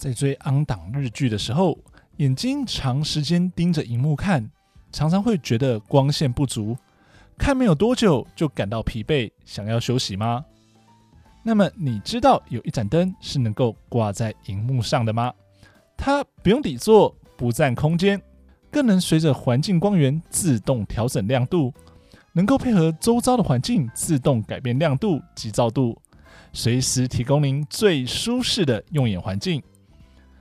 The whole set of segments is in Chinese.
在追昂档日剧的时候，眼睛长时间盯着荧幕看，常常会觉得光线不足，看没有多久就感到疲惫，想要休息吗？那么你知道有一盏灯是能够挂在荧幕上的吗？它不用底座，不占空间，更能随着环境光源自动调整亮度，能够配合周遭的环境自动改变亮度及照度，随时提供您最舒适的用眼环境。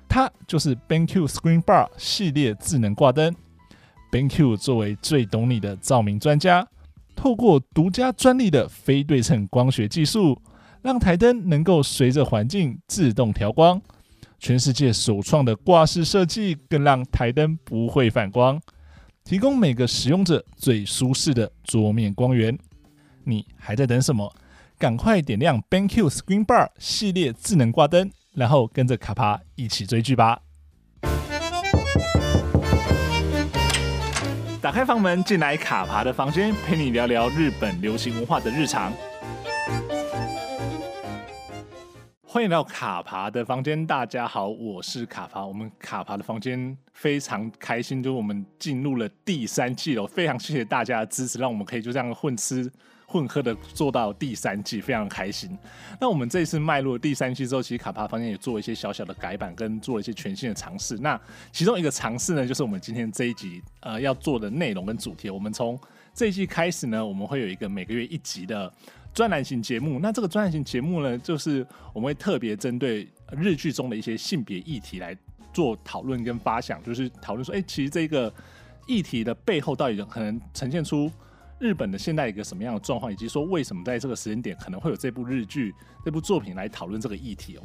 它就是 BenQ Screen Bar 系列智能挂灯。BenQ 作为最懂你的照明专家，透过独家专利的非对称光学技术，让台灯能够随着环境自动调光。全世界首创的挂式设计，更让台灯不会反光，提供每个使用者最舒适的桌面光源。你还在等什么？赶快点亮 BenQ Screen Bar 系列智能挂灯！然后跟着卡帕一起追剧吧！打开房门，进来卡帕的房间，陪你聊聊日本流行文化的日常。欢迎来到卡帕的房间，大家好，我是卡帕。我们卡帕的房间非常开心，就是我们进入了第三季了，非常谢谢大家的支持，让我们可以就这样混吃。混合的做到第三季，非常开心。那我们这一次迈入了第三季之后，其实卡帕房间也做了一些小小的改版，跟做了一些全新的尝试。那其中一个尝试呢，就是我们今天这一集呃要做的内容跟主题。我们从这一季开始呢，我们会有一个每个月一集的专栏型节目。那这个专栏型节目呢，就是我们会特别针对日剧中的一些性别议题来做讨论跟发想，就是讨论说，哎、其实这个议题的背后到底可能呈现出。日本的现在一个什么样的状况，以及说为什么在这个时间点可能会有这部日剧、这部作品来讨论这个议题哦。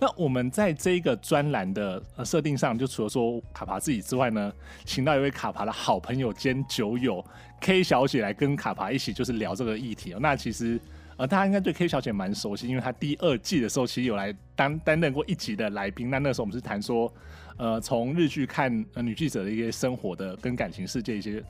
那我们在这一个专栏的呃设定上，就除了说卡帕自己之外呢，请到一位卡帕的好朋友兼酒友 K 小姐来跟卡帕一起就是聊这个议题哦。那其实呃大家应该对 K 小姐蛮熟悉，因为她第二季的时候其实有来担担任过一集的来宾。那那时候我们是谈说呃从日剧看呃女记者的一些生活的跟感情世界一些。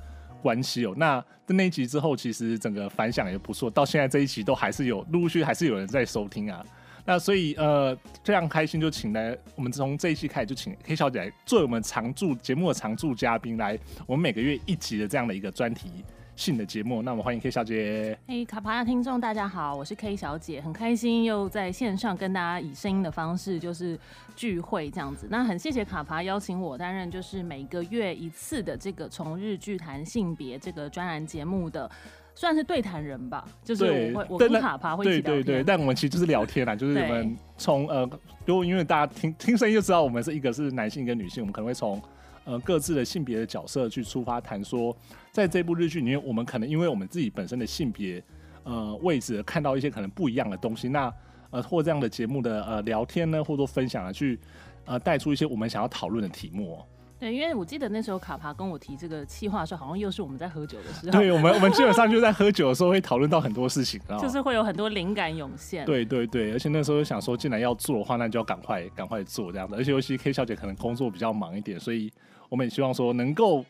关系哦，那在那一集之后，其实整个反响也不错，到现在这一集都还是有陆陆续续还是有人在收听啊。那所以呃非常开心，就请来我们从这一期开始就请 K 小姐来做我们常驻节目的常驻嘉宾，来我们每个月一集的这样的一个专题性的节目，那我们欢迎 K 小姐。嘿，卡帕的听众大家好，我是 K 小姐，很开心又在线上跟大家以声音的方式就是聚会这样子。那很谢谢卡帕邀请我担任就是每个月一次的这个从日剧谈性别这个专栏节目的算是对谈人吧，就是我会我跟卡帕会一起聊天。对对对，但我们其实就是聊天啦，就是我们从呃，如果因为大家听听声音就知道我们是一个是男性跟女性，我们可能会从。呃，各自的性别的角色去出发谈说，在这部日剧里面，我们可能因为我们自己本身的性别呃位置，看到一些可能不一样的东西。那呃，或这样的节目的呃聊天呢，或者说分享啊，去呃带出一些我们想要讨论的题目。对，因为我记得那时候卡帕跟我提这个企划的时候，好像又是我们在喝酒的时候。对，我们我们基本上就在喝酒的时候会讨论到很多事情，就是会有很多灵感涌现。对对对，而且那时候想说，既然要做的话，那就要赶快赶快做这样子。而且尤其 K 小姐可能工作比较忙一点，所以。我们也希望说能够，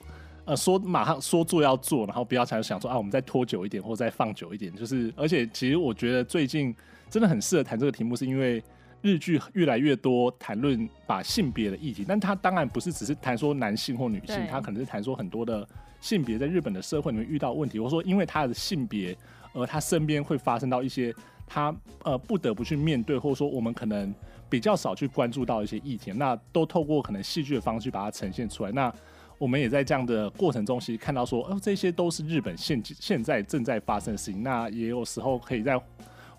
呃，说马上说做要做，然后不要才想说啊，我们再拖久一点，或者再放久一点。就是，而且其实我觉得最近真的很适合谈这个题目，是因为日剧越来越多谈论把性别的议题，但它当然不是只是谈说男性或女性，它可能是谈说很多的性别在日本的社会里面遇到问题，或者说因为他的性别，而他身边会发生到一些他呃不得不去面对，或者说我们可能。比较少去关注到一些议题，那都透过可能戏剧的方式把它呈现出来。那我们也在这样的过程中，其实看到说，哦，这些都是日本现现在正在发生的事情。那也有时候可以在。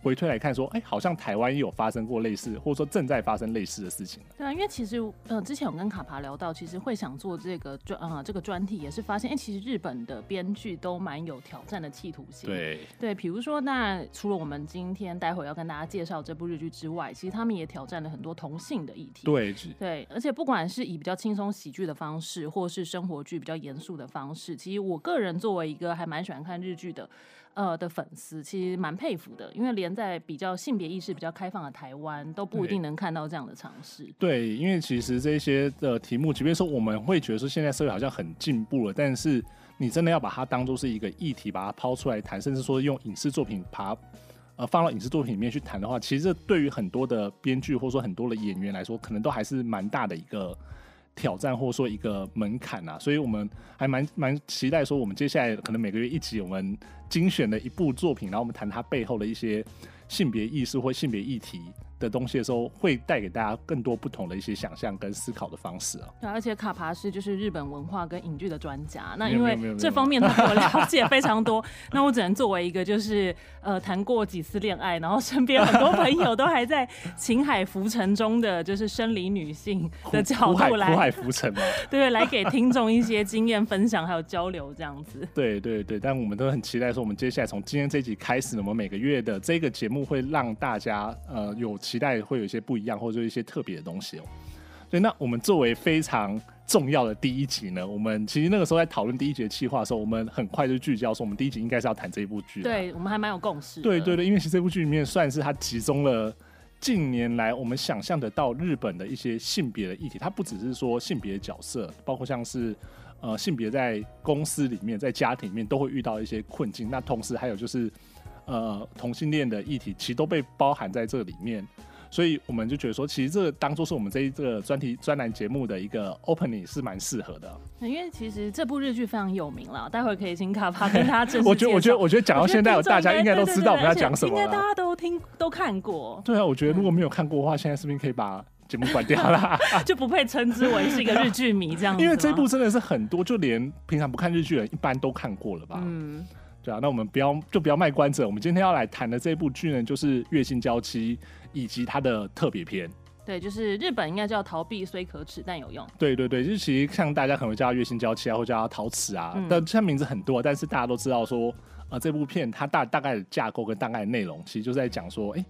回推来看，说，哎、欸，好像台湾也有发生过类似，或者说正在发生类似的事情。对啊，因为其实，呃，之前我跟卡帕聊到，其实会想做这个专，呃，这个专题也是发现，哎、欸，其实日本的编剧都蛮有挑战的企图心。对对，比如说，那除了我们今天待会要跟大家介绍这部日剧之外，其实他们也挑战了很多同性的议题。对对，而且不管是以比较轻松喜剧的方式，或是生活剧比较严肃的方式，其实我个人作为一个还蛮喜欢看日剧的。呃的粉丝其实蛮佩服的，因为连在比较性别意识比较开放的台湾都不一定能看到这样的尝试。对，因为其实这些的题目，即便说我们会觉得说现在社会好像很进步了，但是你真的要把它当做是一个议题，把它抛出来谈，甚至说用影视作品把它呃放到影视作品里面去谈的话，其实这对于很多的编剧或者说很多的演员来说，可能都还是蛮大的一个挑战，或者说一个门槛啊。所以我们还蛮蛮期待说，我们接下来可能每个月一集，我们精选的一部作品，然后我们谈它背后的一些性别意识或性别议题。的东西的时候，会带给大家更多不同的一些想象跟思考的方式啊。对，而且卡爬是就是日本文化跟影剧的专家，那因为这方面他比我了解非常多，那我只能作为一个就是呃谈过几次恋爱，然后身边很多朋友都还在情海浮沉中的就是生理女性的角度来苦海浮沉嘛，对，来给听众一些经验分享还有交流这样子。对对对，但我们都很期待说，我们接下来从今天这集开始，我们每个月的这个节目会让大家呃有。期待会有一些不一样，或者说一些特别的东西哦。所以，那我们作为非常重要的第一集呢，我们其实那个时候在讨论第一集的企划的时候，我们很快就聚焦说，我们第一集应该是要谈这一部剧。对，我们还蛮有共识。对对对，因为其实这部剧里面算是它集中了近年来我们想象得到日本的一些性别的议题。它不只是说性别的角色，包括像是呃性别在公司里面、在家庭里面都会遇到一些困境。那同时还有就是。呃，同性恋的议题其实都被包含在这里面，所以我们就觉得说，其实这个当做是我们这一这个专题专栏节目的一个 opening 是蛮适合的。因为其实这部日剧非常有名了，待会可以请卡帕跟他正式我觉得，我觉得，我觉得讲到现在，大家应该都知道我们要讲什么了。应该大家都听都看过。对啊，我觉得如果没有看过的话，现在是不是可以把节目关掉了？就不配称之为是一个日剧迷这样子。因为这部真的是很多，就连平常不看日剧的人一般都看过了吧？嗯。对啊，那我们不要就不要卖关子。我们今天要来谈的这部剧呢，就是《月薪娇妻》以及它的特别篇。对，就是日本应该叫“逃避虽可耻但有用”。对对对，就是其实像大家可能会叫它“月薪娇妻”啊，或叫它“逃耻”啊，但这名字很多，但是大家都知道说，呃，这部片它大大概的架构跟大概的内容，其实就在讲说，哎，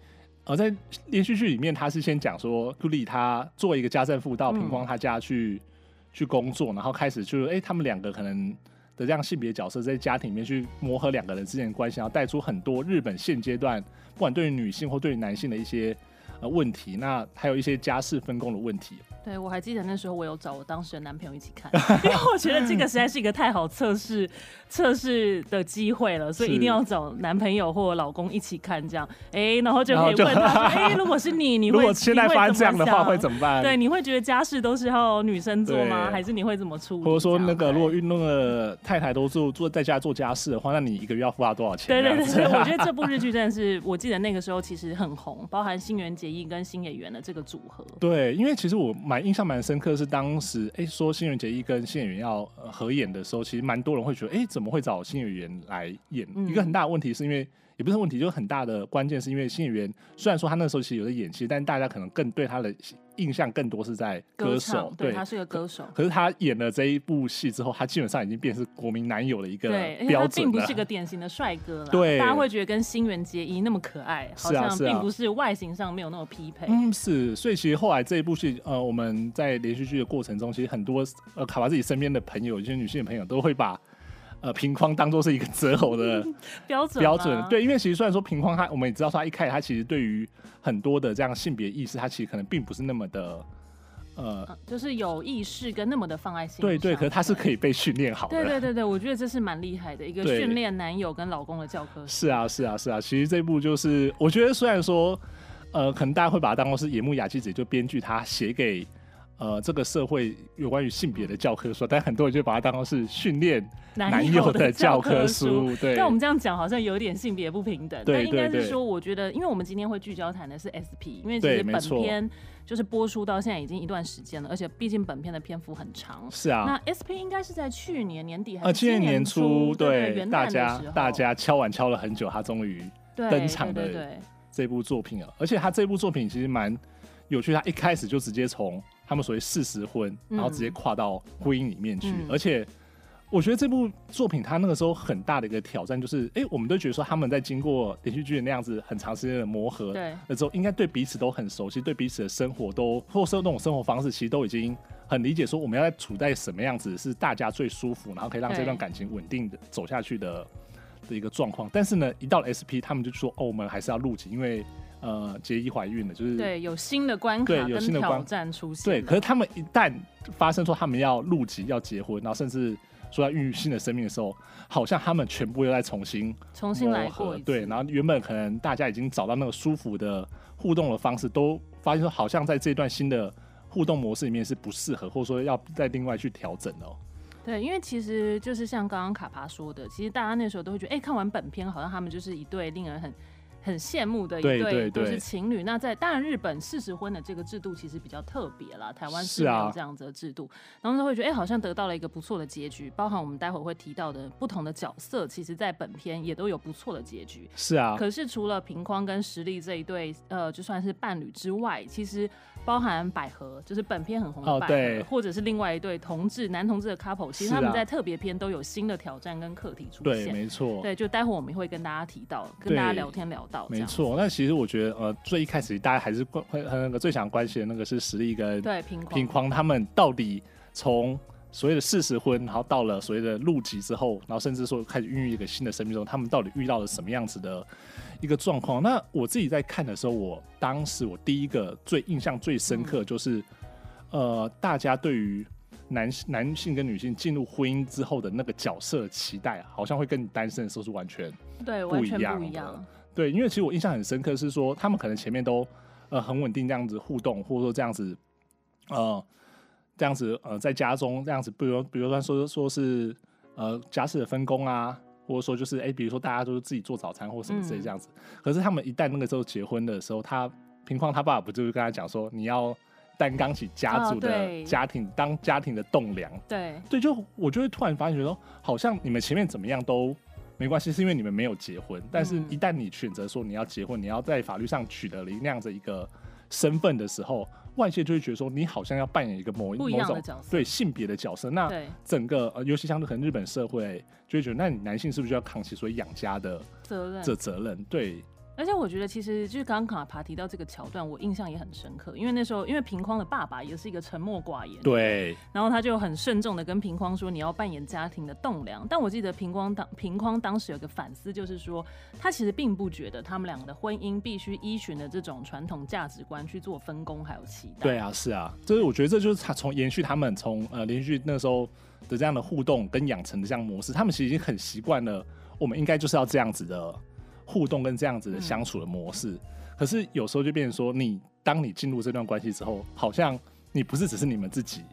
呃，在连续剧里面，他是先讲说，顾里他作为一个家政妇到平光他家去、嗯、去工作，然后开始就，哎，他们两个可能。的这样性别角色在家庭里面去磨合两个人之间的关系，然后带出很多日本现阶段不管对于女性或对于男性的一些呃问题，那还有一些家事分工的问题。对，我还记得那时候我有找我当时的男朋友一起看，因为我觉得这个实在是一个太好测试测试的机会了，所以一定要找男朋友或老公一起看，这样哎、欸，然后就可以问他说，哎、欸，如果是你，你会如果现在发生这样的话会怎么办？对，你会觉得家事都是要女生做吗？还是你会怎么处理？或者说那个如果运动的太太都做做在家做家事的话，那你一个月要付他多少钱？对对对，我觉得这部日剧真的是，我记得那个时候其实很红，包含新垣结衣跟新演员的这个组合。对，因为其实我蛮印象蛮深刻。是当时哎、欸、说新垣结衣跟新演员要合演的时候，其实蛮多人会觉得哎、欸、怎么会找新演员来演？嗯、一个很大的问题是因为也不是问题，就是很大的关键是因为新演员虽然说他那时候其实有在演戏，但大家可能更对他的印象更多是在歌手，对，他是个歌手。可是他演了这一部戏之后，他基本上已经变成国民男友的一个标准了。他并不是个典型的帅哥了。对，大家会觉得跟新垣结衣那么可爱，好像并不是外形上没有那么匹配。嗯，是。所以其实后来这一部戏，呃，我们在连续剧的过程中，其实很多呃卡巴自己身边的朋友，一些女性的朋友都会把。呃，平框当做是一个择偶的 标准标准，对，因为其实虽然说平框他，我们也知道说他一开始他其实对于很多的这样性别意识，他其实可能并不是那么的，呃，啊、就是有意识跟那么的放在心。对对，可是他是可以被训练好的。对对对对，我觉得这是蛮厉害的一个训练男友跟老公的教科书。是啊是啊是啊，其实这部就是我觉得虽然说，呃，可能大家会把它当做是野木雅纪子就编剧他写给。呃，这个社会有关于性别的教科书，但很多人就把它当成是训练男友的教科书。对，但我们这样讲好像有点性别不平等。对，但应该是说，我觉得，因为我们今天会聚焦谈的是 SP，因为其实本片就是播出到现在已经一段时间了，而且毕竟本片的篇幅很长。是啊。那 SP 应该是在去年年底还是今年年初？对，大家大家敲碗敲了很久，他终于登场的这部作品了。而且他这部作品其实蛮有趣，他一开始就直接从。他们所谓事实婚，然后直接跨到婚姻里面去，嗯、而且我觉得这部作品它那个时候很大的一个挑战就是，哎、欸，我们都觉得说他们在经过连续剧的那样子很长时间的磨合，对，那之后应该对彼此都很熟悉，对彼此的生活都或者说那种生活方式，其实都已经很理解，说我们要在处在什么样子是大家最舒服，然后可以让这段感情稳定的走下去的的一个状况。但是呢，一到了 SP，他们就说，哦，我们还是要录集，因为。呃，结衣怀孕了，就是对有新的关卡跟挑战出现。对，可是他们一旦发生说他们要入籍要结婚，然后甚至说要孕育新的生命的时候，好像他们全部又在重新重新来过。对，然后原本可能大家已经找到那个舒服的互动的方式，都发现说好像在这段新的互动模式里面是不适合，或者说要再另外去调整哦。对，因为其实就是像刚刚卡帕说的，其实大家那时候都会觉得，哎、欸，看完本片好像他们就是一对令人很。很羡慕的一对都是情侣。那在当然，日本事实婚的这个制度其实比较特别啦，台湾是没有这样子的制度。啊、然后就会觉得，哎、欸，好像得到了一个不错的结局。包含我们待会会提到的不同的角色，其实在本片也都有不错的结局。是啊。可是除了平匡跟实力这一对，呃，就算是伴侣之外，其实包含百合，就是本片很红的百合，哦、对或者是另外一对同志男同志的 couple，其实他们在特别篇都有新的挑战跟课题出现。对，没错。对，就待会我们会跟大家提到，跟大家聊天聊到。没错。那其实我觉得，呃，最一开始大家还是关会那个最想关心的那个是实力跟对平匡，平匡他们到底从所谓的事实婚，然后到了所谓的入籍之后，然后甚至说开始孕育一个新的生命中，他们到底遇到了什么样子的一个状况？那我自己在看的时候，我当时我第一个最印象最深刻就是，嗯、呃，大家对于男男性跟女性进入婚姻之后的那个角色的期待，好像会跟你单身的时候是完全对完全不一样。对，因为其实我印象很深刻，是说他们可能前面都呃很稳定这样子互动，或者说这样子呃这样子呃在家中这样子，比如比如说说说是呃家事的分工啊，或者说就是哎，比如说大家都是自己做早餐或什么之类这样子。嗯、可是他们一旦那个时候结婚的时候，他平匡他爸爸不就是跟他讲说，你要担当起家族的家庭，哦、当家庭的栋梁。对对，就我就会突然发现说，好像你们前面怎么样都。没关系，是因为你们没有结婚。但是，一旦你选择说你要结婚，你要在法律上取得了那样子一个身份的时候，外界就会觉得说你好像要扮演一个某一某种对性别的角色。那整个呃，尤其像可能日本社会就会觉得，那你男性是不是就要扛起所以养家的责任？这责任对。而且我觉得，其实就是刚刚卡帕提到这个桥段，我印象也很深刻。因为那时候，因为平匡的爸爸也是一个沉默寡言，对。然后他就很慎重的跟平匡说：“你要扮演家庭的栋梁。”但我记得平匡当平匡当时有个反思，就是说他其实并不觉得他们两个的婚姻必须依循的这种传统价值观去做分工还有期待。对啊，是啊，就是我觉得这就是他从延续他们从呃连续那个时候的这样的互动跟养成的这样模式，他们其实已经很习惯了，我们应该就是要这样子的。互动跟这样子的相处的模式，嗯、可是有时候就变成说，你当你进入这段关系之后，好像你不是只是你们自己，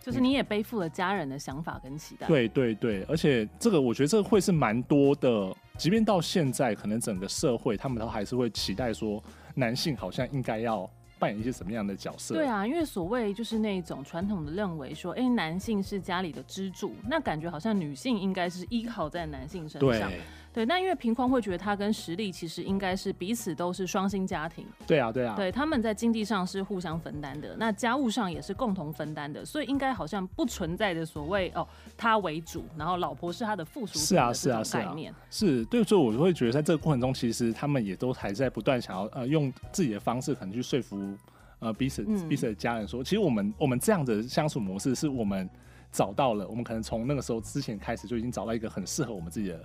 就是你也背负了家人的想法跟期待。对对对，而且这个我觉得这个会是蛮多的，即便到现在，可能整个社会他们都还是会期待说，男性好像应该要扮演一些什么样的角色。对啊，因为所谓就是那种传统的认为说，哎、欸，男性是家里的支柱，那感觉好像女性应该是依靠在男性身上。对。那因为平匡会觉得他跟实力其实应该是彼此都是双薪家庭。对啊，对啊。对，他们在经济上是互相分担的，那家务上也是共同分担的，所以应该好像不存在的所谓哦，他为主，然后老婆是他的附属品。是啊，是啊，是啊。是，对，所以我就会觉得在这个过程中，其实他们也都还在不断想要呃用自己的方式，可能去说服呃彼此彼此的家人说，其实我们我们这样的相处模式是我们找到了，我们可能从那个时候之前开始就已经找到一个很适合我们自己的。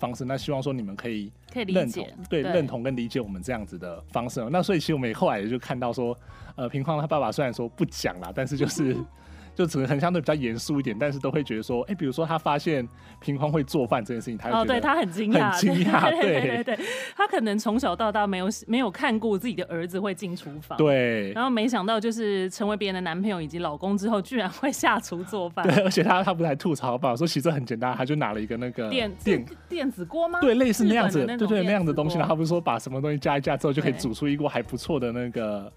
方式，那希望说你们可以可以认同，对，对认同跟理解我们这样子的方式。那所以其实我们也后来也就看到说，呃，平匡他爸爸虽然说不讲啦，但是就是。就只能很相对比较严肃一点，但是都会觉得说，哎、欸，比如说他发现平匡会做饭这件事情，他哦，对他很惊讶，很惊讶，对。对对，对，他可能从小到大没有没有看过自己的儿子会进厨房，对，然后没想到就是成为别人的男朋友以及老公之后，居然会下厨做饭，对，而且他他不是还吐槽吧，说其实很简单，他就拿了一个那个电电电子锅吗？对，类似那样子，对对那样的东西，然后他不是说把什么东西加一加之后就可以煮出一锅还不错的那个。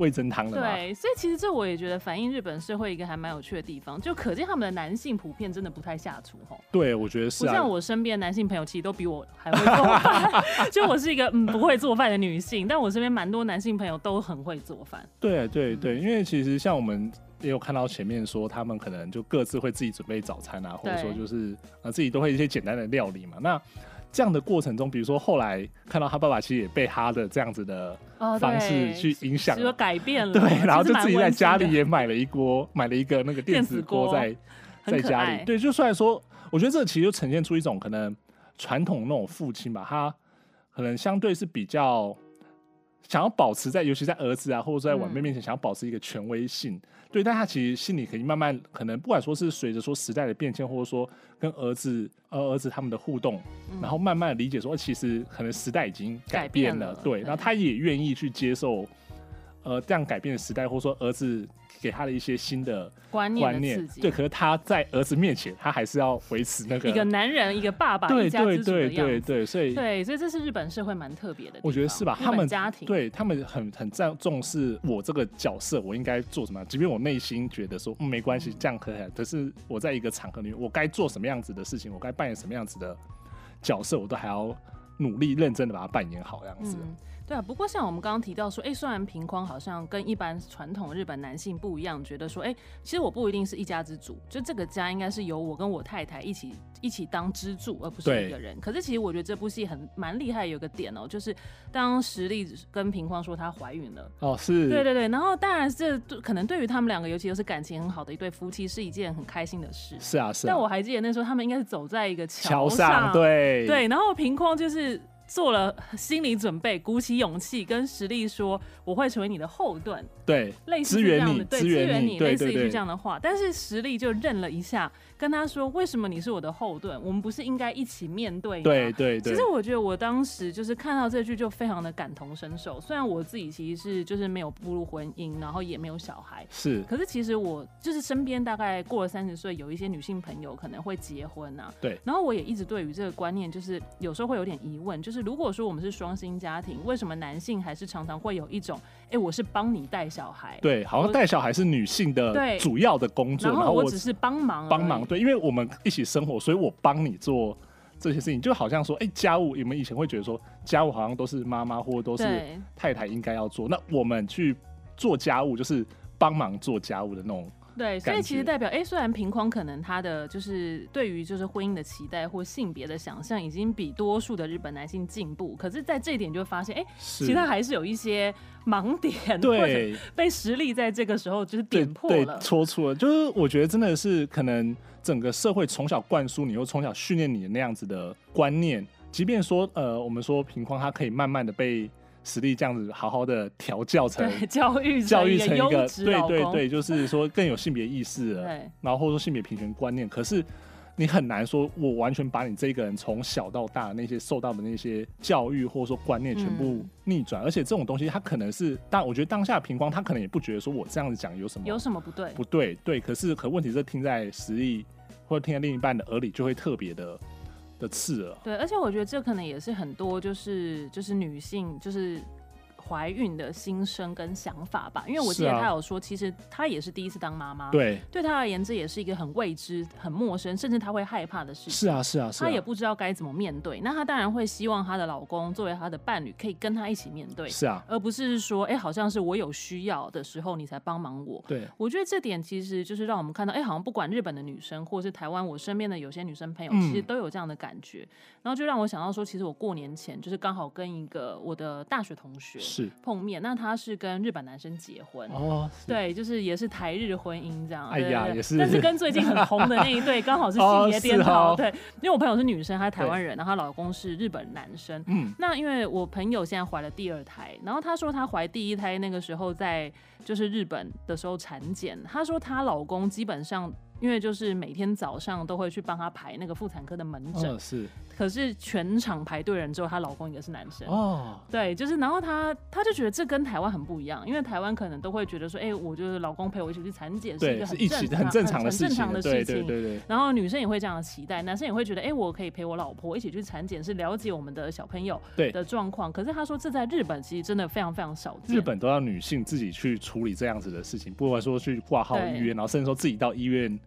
味噌汤的对，所以其实这我也觉得反映日本社会一个还蛮有趣的地方，就可见他们的男性普遍真的不太下厨吼。对，我觉得是、啊。不像我身边的男性朋友，其实都比我还会做饭。就我是一个嗯不会做饭的女性，但我身边蛮多男性朋友都很会做饭。对对对，因为其实像我们也有看到前面说，他们可能就各自会自己准备早餐啊，或者说就是呃自己都会一些简单的料理嘛。那这样的过程中，比如说后来看到他爸爸其实也被他的这样子的方式去影响，就改变了。对，然后就自己在家里也买了一锅，买了一个那个电子锅在在家里。对，就虽然说，我觉得这其实就呈现出一种可能传统那种父亲吧，他可能相对是比较想要保持在，尤其在儿子啊，或者在晚辈面前，想要保持一个权威性。嗯、对，但他其实心里可以慢慢，可能不管说是随着说时代的变迁，或者说跟儿子、呃儿子他们的互动，嗯、然后慢慢理解说，其实可能时代已经改变了。变了对，然后他也愿意去接受。呃，这样改变的时代，或者说儿子给他的一些新的观念，观念对，可是他在儿子面前，他还是要维持那个一个男人，一个爸爸，对对对对对，所以对，所以这是日本社会蛮特别的。我觉得是吧？他们家庭对他们很很重重视我这个角色，我应该做什么？即便我内心觉得说，嗯，没关系，这样可以。可是我在一个场合里面，我该做什么样子的事情，我该扮演什么样子的角色，我都还要努力认真的把它扮演好，这样子。嗯对啊，不过像我们刚刚提到说，哎，虽然平匡好像跟一般传统日本男性不一样，觉得说，哎，其实我不一定是一家之主，就这个家应该是由我跟我太太一起一起当支柱，而不是一个人。可是其实我觉得这部戏很蛮厉害，有个点哦，就是当实力跟平匡说她怀孕了，哦，是，对对对，然后当然这可能对于他们两个，尤其又是感情很好的一对夫妻，是一件很开心的事。是啊，是啊。但我还记得那时候他们应该是走在一个桥上，桥上，对对，然后平匡就是。做了心理准备，鼓起勇气跟实力说：“我会成为你的后盾。”对，类似这样的，对，支援你，类似一句这样的话。但是实力就认了一下，跟他说：“为什么你是我的后盾？我们不是应该一起面对吗？”对对对。其实我觉得我当时就是看到这句就非常的感同身受。虽然我自己其实是就是没有步入婚姻，然后也没有小孩，是。可是其实我就是身边大概过了三十岁，有一些女性朋友可能会结婚啊。对。然后我也一直对于这个观念，就是有时候会有点疑问，就是。如果说我们是双薪家庭，为什么男性还是常常会有一种，哎、欸，我是帮你带小孩，对，好像带小孩是女性的主要的工作，然后我只是帮忙帮忙，对，因为我们一起生活，所以我帮你做这些事情，就好像说，哎、欸，家务，你们以前会觉得说，家务好像都是妈妈或者都是太太应该要做，那我们去做家务，就是帮忙做家务的那种。对，所以其实代表，哎、欸，虽然平匡可能他的就是对于就是婚姻的期待或性别的想象已经比多数的日本男性进步，可是，在这一点就会发现，哎、欸，其实他还是有一些盲点，对，被实力在这个时候就是点破了，戳出了。就是我觉得真的是可能整个社会从小灌输你，又从小训练你的那样子的观念，即便说，呃，我们说平匡他可以慢慢的被。实力这样子好好的调教成教育教育成一个对对对，就是说更有性别意识了，然后或者说性别平权观念。可是你很难说，我完全把你这个人从小到大那些受到的那些教育或者说观念全部逆转。而且这种东西，他可能是，但我觉得当下平光他可能也不觉得说我这样子讲有什么有什么不对不对对。可是可问题是听在实力或者听在另一半的耳里，就会特别的。的刺耳，对，而且我觉得这可能也是很多就是就是女性就是。怀孕的心声跟想法吧，因为我记得她有说，其实她也是第一次当妈妈，对，对她而言这也是一个很未知、很陌生，甚至她会害怕的事情。是啊，是啊，是啊，她也不知道该怎么面对。那她当然会希望她的老公作为她的伴侣，可以跟她一起面对。是啊，而不是说，哎、欸，好像是我有需要的时候你才帮忙我。对，我觉得这点其实就是让我们看到，哎、欸，好像不管日本的女生，或是台湾我身边的有些女生朋友，其实都有这样的感觉。嗯、然后就让我想到说，其实我过年前就是刚好跟一个我的大学同学是碰面，那。他是跟日本男生结婚哦，对，就是也是台日婚姻这样。哎呀，也是，但是跟最近很红的那一对 刚好是性别颠倒。对，因为我朋友是女生，她是台湾人，然后她老公是日本男生。嗯，那因为我朋友现在怀了第二胎，然后她说她怀第一胎那个时候在就是日本的时候产检，她说她老公基本上因为就是每天早上都会去帮她排那个妇产科的门诊。是。可是全场排队人之后，她老公也是男生哦，对，就是然后她她就觉得这跟台湾很不一样，因为台湾可能都会觉得说，哎、欸，我就是老公陪我一起去产检是一个很正常、很正常的事情，很正常的事情，对对对。然后女生也会这样的期待，男生也会觉得，哎、欸，我可以陪我老婆一起去产检，是了解我们的小朋友的状况。对可是她说这在日本其实真的非常非常少见，日本都要女性自己去处理这样子的事情，不管说去挂号预约，然后甚至说自己到医院。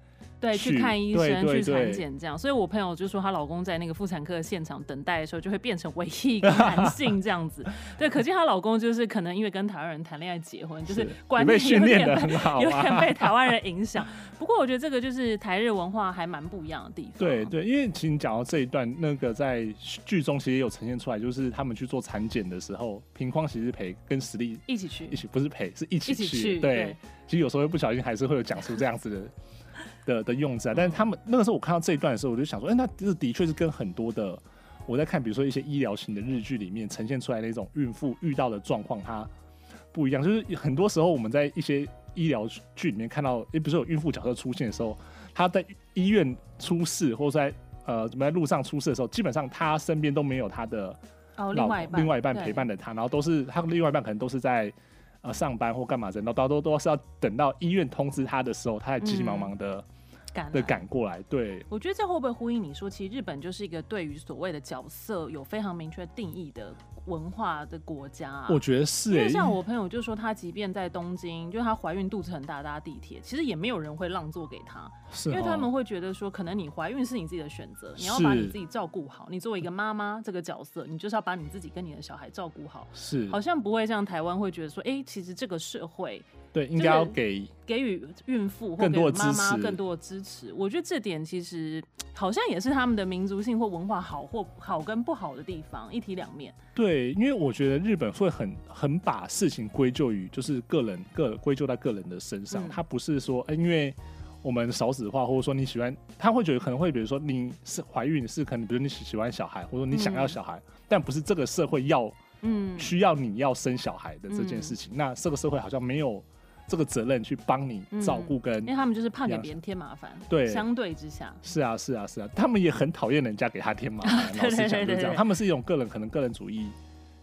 对，去看医生，去产检这样，所以我朋友就说，她老公在那个妇产科的现场等待的时候，就会变成唯一一个男 性这样子。对，可见她老公就是可能因为跟台湾人谈恋爱结婚，就是观念有点被有点被台湾人影响。不过我觉得这个就是台日文化还蛮不一样的地方。对对，因为其实你讲到这一段，那个在剧中其实也有呈现出来，就是他们去做产检的时候，平匡其实陪跟实力一起去，一起不是陪，是一起去。对，其实有时候会不小心还是会有讲出这样子的。的的用字啊，但是他们那个时候我看到这一段的时候，我就想说，哎、欸，那这的确是跟很多的我在看，比如说一些医疗型的日剧里面呈现出来的一种孕妇遇到的状况，它不一样。就是很多时候我们在一些医疗剧里面看到，诶，比如说有孕妇角色出现的时候，她在医院出事，或者在呃怎么在路上出事的时候，基本上她身边都没有她的哦，另外一半，另外一半陪伴着她，然后都是她另外一半可能都是在呃上班或干嘛的，然后都都都是要等到医院通知他的时候，他才急急忙忙的。嗯的赶过来，对，我觉得这会不会呼应你说，其实日本就是一个对于所谓的角色有非常明确定义的文化的国家啊？我觉得是、欸，因为像我朋友就说，她即便在东京，就是她怀孕肚子很大，搭地铁，其实也没有人会让座给她，是、哦，因为他们会觉得说，可能你怀孕是你自己的选择，你要把你自己照顾好，你作为一个妈妈这个角色，你就是要把你自己跟你的小孩照顾好，是，好像不会像台湾会觉得说，哎、欸，其实这个社会。对，应该要给给予孕妇或给妈妈更多的支持。我觉得这点其实好像也是他们的民族性或文化好或好跟不好的地方，一体两面。对，因为我觉得日本会很很把事情归咎于就是个人个归咎在个人的身上，他、嗯、不是说，因为我们少子化，或者说你喜欢，他会觉得可能会比如说你是怀孕是可能比如你喜喜欢小孩，或者说你想要小孩、嗯，但不是这个社会要嗯需要你要生小孩的这件事情，嗯、那这个社会好像没有。这个责任去帮你照顾跟、嗯，因为他们就是怕给别人添麻烦。对，相对之下，是啊，是啊，是啊，他们也很讨厌人家给他添麻烦。老实讲，就这样，他们是一种个人，可能个人主义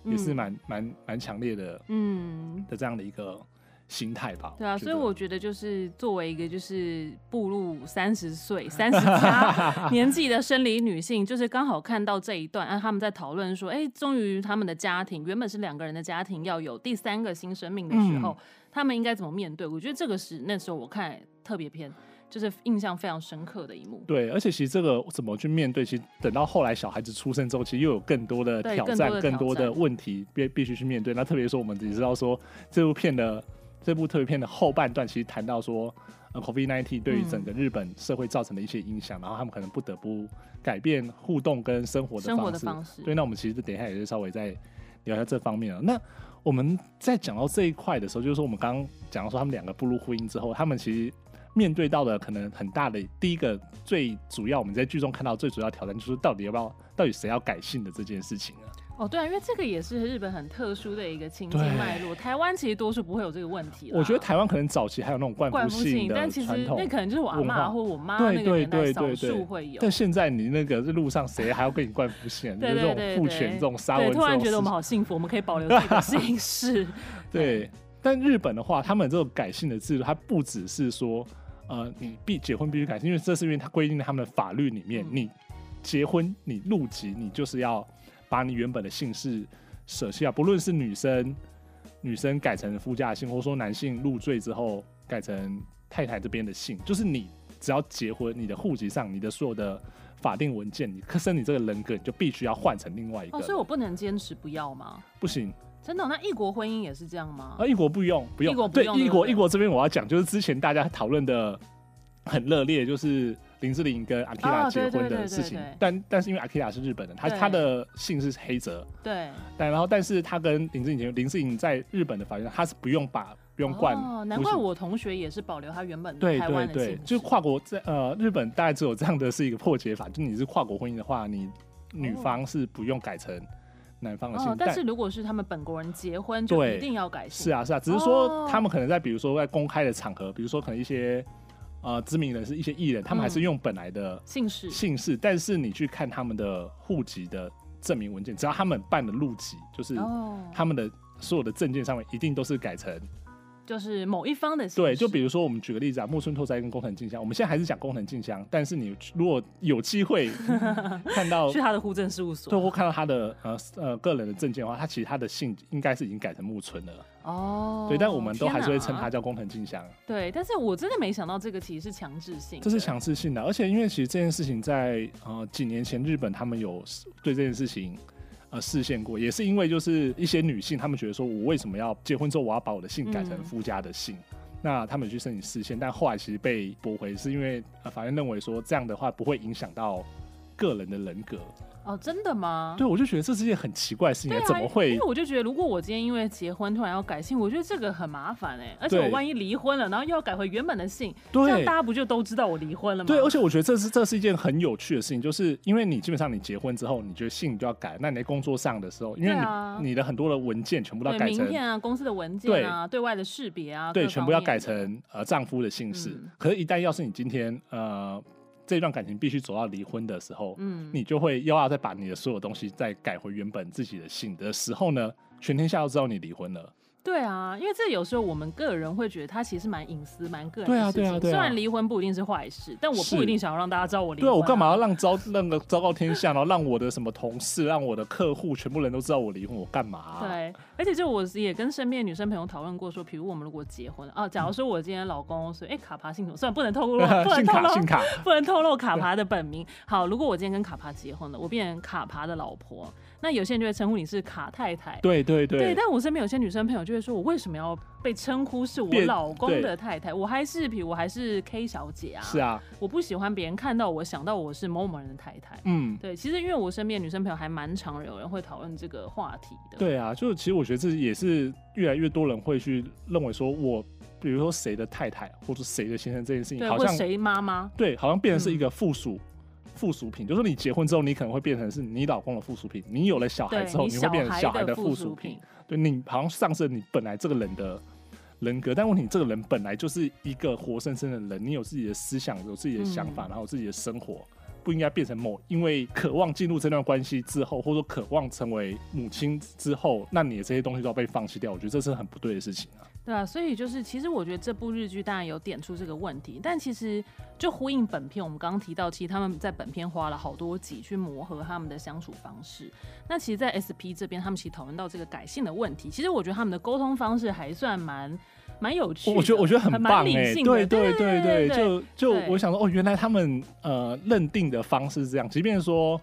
也是蛮蛮蛮强烈的，嗯，的这样的一个心态吧。对啊，所以我觉得就是作为一个就是步入三十岁、三十加年纪的生理女性，就是刚好看到这一段，啊，他们在讨论说，哎，终于他们的家庭原本是两个人的家庭，要有第三个新生命的时候。嗯他们应该怎么面对？我觉得这个是那时候我看特别片，就是印象非常深刻的一幕。对，而且其实这个怎么去面对，其实等到后来小孩子出生之后，其实又有更多的挑战，更多的问题必必须去面对。那特别说，我们只知道说这部片的这部特别片的后半段，其实谈到说，COVID-19 对于整个日本社会造成的一些影响，嗯，然后他们可能不得不改变互动跟生活的方式。对，那我们其实等一下也是稍微再聊一下这方面了。那我们在讲到这一块的时候，就是说我们刚刚讲到说他们两个步入婚姻之后，他们其实面对到的可能很大的第一个最主要，我们在剧中看到最主要挑战就是到底要不要，到底谁要改姓的这件事情啊。哦，对啊，因为这个也是日本很特殊的一个亲戚脉络。台湾其实多数不会有这个问题。我觉得台湾可能早期还有那种冠夫姓的传统，但其实那可能就是我阿嬷或我妈那个年代少数会有。但现在你那个路上谁还要跟你冠夫姓？就这种父权、这种沙文，突然觉得我们好幸福，我们可以保留自己的 姓氏。对，但日本的话，他们这种改姓的制度，它不只是说，呃，你必结婚必须改姓，因为这是因为它规定在他们的法律里面，嗯、你结婚你入籍，你就是要。把你原本的姓氏舍弃啊，不论是女生，女生改成夫家姓，或者说男性入赘之后改成太太这边的姓，就是你只要结婚，你的户籍上，你的所有的法定文件，你可是你这个人格，你就必须要换成另外一个。哦，所以我不能坚持不要吗？不行，真的？那异国婚姻也是这样吗？啊，异国不用，不用。异国不用。对，异国异国这边我要讲，就是之前大家讨论的很热烈，就是。林志玲跟阿基拉结婚的事情，哦、但但是因为阿基拉是日本人，他他的姓是黑泽，对，但然后但是他跟林志玲，林志玲在日本的法律上他是不用把不用冠，哦，难怪我同学也是保留他原本的台湾的姓，对对对，就跨国在呃日本大概只有这样的是一个破解法，就你是跨国婚姻的话，你女方是不用改成男方的姓，哦，但是如果是他们本国人结婚，就一定要改姓，是啊是啊，只是说他们可能在比如说在公开的场合，比如说可能一些。呃，知名人士一些艺人，他们还是用本来的姓氏、嗯、姓氏，但是你去看他们的户籍的证明文件，只要他们办的入籍，就是他们的所有的证件上面一定都是改成。就是某一方的对，就比如说我们举个例子啊，木村拓哉跟工藤静香，我们现在还是讲工藤静香，但是你如果有机会 看到去他的户政事务所，对，或看到他的呃呃个人的证件的话，他其实他的姓应该是已经改成木村了哦。对，但我们都还是会称他叫工藤静香。对，但是我真的没想到这个其实是强制性，这是强制性的，而且因为其实这件事情在呃几年前日本他们有对这件事情。呃，视线过也是因为就是一些女性，她们觉得说，我为什么要结婚之后我要把我的姓改成夫家的姓？嗯、那她们去申请释宪，但后来其实被驳回，是因为呃法院认为说这样的话不会影响到个人的人格。哦，真的吗？对，我就觉得这是件很奇怪的事情，啊、怎么会？因为我就觉得，如果我今天因为结婚突然要改姓，我觉得这个很麻烦哎，而且我万一离婚了，然后又要改回原本的姓，对，这样大家不就都知道我离婚了吗？对，而且我觉得这是这是一件很有趣的事情，就是因为你基本上你结婚之后，你觉得姓就要改，那你在工作上的时候，因为你、啊、你的很多的文件全部都要改成名片啊，公司的文件啊，对，对外的识别啊，对，全部要改成呃丈夫的姓氏。嗯、可是，一旦要是你今天呃。这段感情必须走到离婚的时候，嗯，你就会又要再把你的所有东西再改回原本自己的姓的时候呢，全天下都知道你离婚了。对啊，因为这有时候我们个人会觉得他其实蛮隐私、蛮个人的事情。对啊，对啊，对啊。虽然离婚不一定是坏事，但我不一定想要让大家知道我离婚啊。对啊，我干嘛要让昭那个昭告天下，然后让我的什么同事、让我的客户全部人都知道我离婚，我干嘛啊？对，而且就我也跟身边女生朋友讨论过，说，比如我们如果结婚啊，假如说我今天老公是哎卡帕姓什么，虽然不能透露，不能透露，卡，不能透露卡帕的本名。好，如果我今天跟卡帕结婚了，我变成卡帕的老婆。那有些人就会称呼你是卡太太，对对对，对。但我身边有些女生朋友就会说，我为什么要被称呼是我老公的太太？我还是，比如我还是 K 小姐啊。是啊，我不喜欢别人看到我想到我是某某人的太太。嗯，对。其实因为我身边女生朋友还蛮常有人会讨论这个话题的。对啊，就是其实我觉得这也是越来越多人会去认为说，我比如说谁的太太或者谁的先生这件事情，好像谁妈妈，对，好像变成是一个附属。嗯附属品，就是你结婚之后，你可能会变成是你老公的附属品。你有了小孩之后，你，你会变成小孩的附属品。对，你好像丧失了你本来这个人的人格，但问题，这个人本来就是一个活生生的人，你有自己的思想，有自己的想法，嗯、然后有自己的生活，不应该变成某因为渴望进入这段关系之后，或者说渴望成为母亲之后，那你的这些东西都要被放弃掉。我觉得这是很不对的事情啊。对啊，所以就是，其实我觉得这部日剧当然有点出这个问题，但其实就呼应本片，我们刚刚提到，其实他们在本片花了好多集去磨合他们的相处方式。那其实，在 SP 这边，他们其实讨论到这个改姓的问题，其实我觉得他们的沟通方式还算蛮蛮有趣的，我觉得我觉得很棒哎，对对对对对，就就我想说，哦，原来他们呃认定的方式是这样，即便说。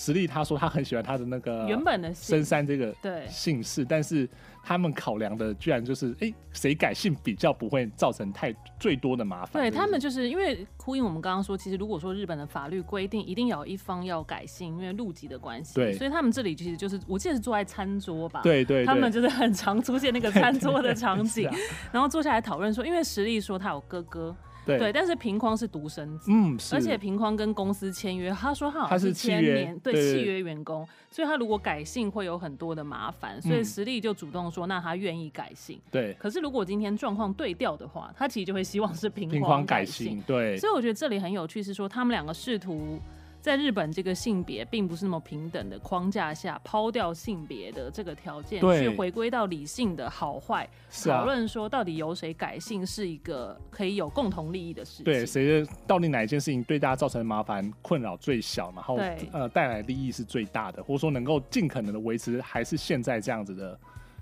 实力他说他很喜欢他的那个原本的深山这个对姓氏，但是他们考量的居然就是哎，谁改姓比较不会造成太最多的麻烦。对他们就是因为呼应我们刚刚说，其实如果说日本的法律规定一定要有一方要改姓，因为陆籍的关系，对，所以他们这里其实就是我记得是坐在餐桌吧，對，对对，他们就是很常出现那个餐桌的场景，然后坐下来讨论说，因为实力说他有哥哥。对，对，但是平匡是独生子，嗯，而且平匡跟公司签约，他说他好像是签年对契约员工，所以他如果改姓会有很多的麻烦，所以实力就主动说，那他愿意改姓。对，可是如果今天状况对调的话，他其实就会希望是平匡改姓。对，所以我觉得这里很有趣，是说他们两个试图。在日本，这个性别并不是那么平等的框架下，抛掉性别的这个条件，去回归到理性的好坏，讨论、啊、说到底由谁改姓是一个可以有共同利益的事情。对，谁的到底哪一件事情对大家造成的麻烦困扰最小，然后呃带来利益是最大的，或者说能够尽可能的维持还是现在这样子的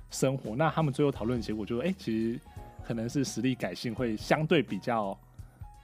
生活。那他们最后讨论的结果就是，哎、欸，其实可能是实力改姓会相对比较。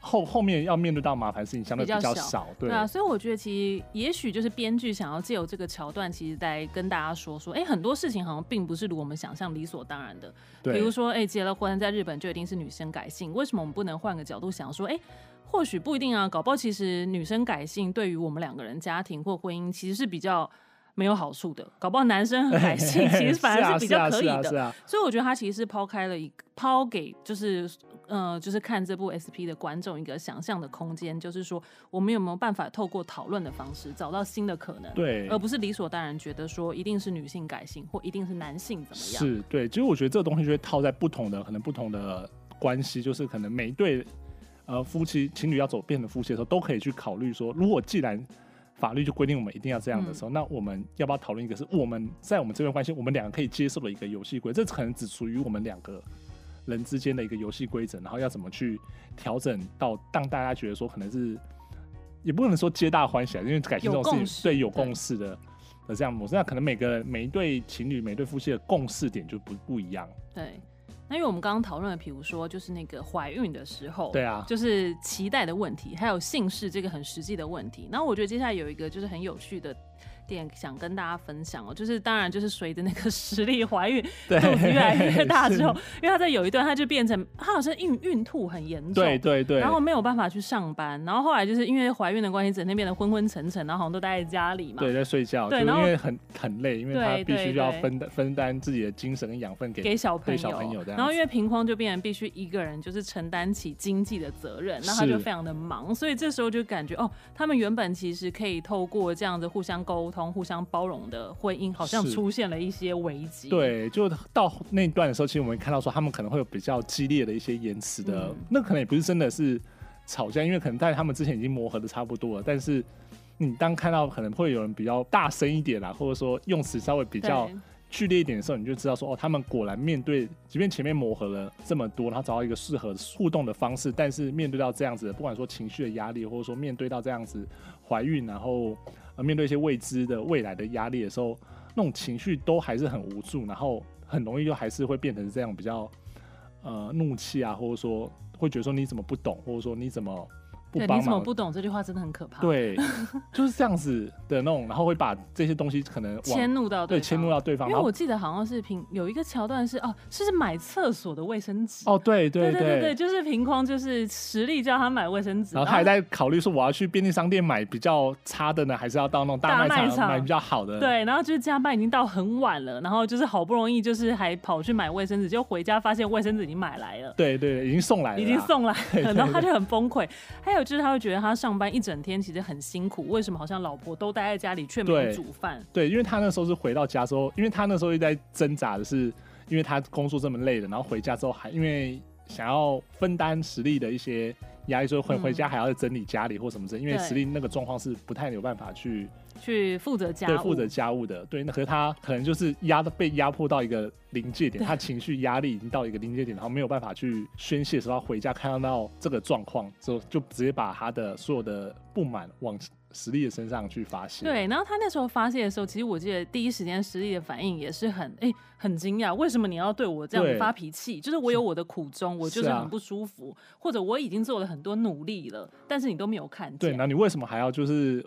后后面要面对到麻烦事情相对比较少，对，对啊，所以我觉得其实也许就是编剧想要借由这个桥段，其实在跟大家说说，哎、欸，很多事情好像并不是如我们想象理所当然的。对，比如说，哎、欸，结了婚在日本就一定是女生改姓，为什么我们不能换个角度想说，哎、欸，或许不一定啊，搞不好其实女生改姓对于我们两个人家庭或婚姻其实是比较没有好处的，搞不好男生改性其实 反而是比较可以的。所以我觉得他其实是抛开了一抛给就是。嗯、呃，就是看这部 SP 的观众一个想象的空间，就是说我们有没有办法透过讨论的方式找到新的可能，对，而不是理所当然觉得说一定是女性改性或一定是男性怎么样？是对，其实我觉得这个东西就会套在不同的可能不同的关系，就是可能每一对呃夫妻情侣要走变成夫妻的时候，都可以去考虑说，如果既然法律就规定我们一定要这样的时候，嗯、那我们要不要讨论一个是我们在我们这边关系，我们两个可以接受的一个游戏规则？这可能只属于我们两个。人之间的一个游戏规则，然后要怎么去调整到让大家觉得说可能是，也不能说皆大欢喜，因为感情这种事情对有共识的的这样模式，那可能每个每一对情侣、每对夫妻的共识点就不不一样。对。那因为我们刚刚讨论的，比如说就是那个怀孕的时候，对啊，就是脐带的问题，还有姓氏这个很实际的问题。然后我觉得接下来有一个就是很有趣的点想跟大家分享哦，就是当然就是随着那个实力怀孕，对肚子越来越大之后，因为他在有一段他就变成他好像孕孕吐很严重，对对对，然后没有办法去上班，然后后来就是因为怀孕的关系，整天变得昏昏沉沉，然后好像都待在家里嘛，对，在睡觉，对，然后因为很很累，因为他必须要分担分担自己的精神跟养分给给小朋友，小朋友，然后因为贫匡就变成必须一个人就是承担起经济的责任，那他就非常的忙，所以这时候就感觉哦，他们原本其实可以透过这样子互相沟通、互相包容的婚姻，好像出现了一些危机。对，就到那段的时候，其实我们看到说他们可能会有比较激烈的一些言辞的，嗯、那可能也不是真的是吵架，因为可能在他们之前已经磨合的差不多了。但是你当看到可能会有人比较大声一点啦，或者说用词稍微比较剧烈一点的时候，你就知道说哦，他们果然面对，即便前面磨合了这么多，然后找到一个适合互动的方式，但是面对到这样子的，不管说情绪的压力，或者说面对到这样子怀孕，然后呃面对一些未知的未来的压力的时候，那种情绪都还是很无助，然后很容易就还是会变成这样比较呃怒气啊，或者说会觉得说你怎么不懂，或者说你怎么。对，你怎么不懂这句话真的很可怕。对，就是这样子的那种，然后会把这些东西可能迁怒到对迁怒到对方。因为我记得好像是平有一个桥段是哦，是是买厕所的卫生纸。哦，对对对对对，就是平匡就是实力叫他买卫生纸，然后他还在考虑说我要去便利商店买比较差的呢，还是要到那种大卖场买比较好的。对，然后就是加班已经到很晚了，然后就是好不容易就是还跑去买卫生纸，就回家发现卫生纸已经买来了。对对，已经送来了，已经送来了，然后他就很崩溃。还有就是他会觉得他。上班一整天其实很辛苦，为什么好像老婆都待在家里却没有煮饭？对，因为他那时候是回到家之后，因为他那时候一直在挣扎的是，因为他工作这么累的，然后回家之后还因为想要分担实力的一些压力，所以回回家还要整理家里或什么之类，因为实力那个状况是不太有办法去。去负责家务，对，负责家务的，对，那可是他可能就是压的被压迫到一个临界点，他情绪压力已经到一个临界点，然后没有办法去宣泄的时候，回家看到这个状况之后，就直接把他的所有的不满往实力的身上去发泄。对，然后他那时候发泄的时候，其实我记得第一时间实力的反应也是很哎、欸、很惊讶，为什么你要对我这样发脾气？就是我有我的苦衷，我就是很不舒服，啊、或者我已经做了很多努力了，但是你都没有看见。对，那你为什么还要就是？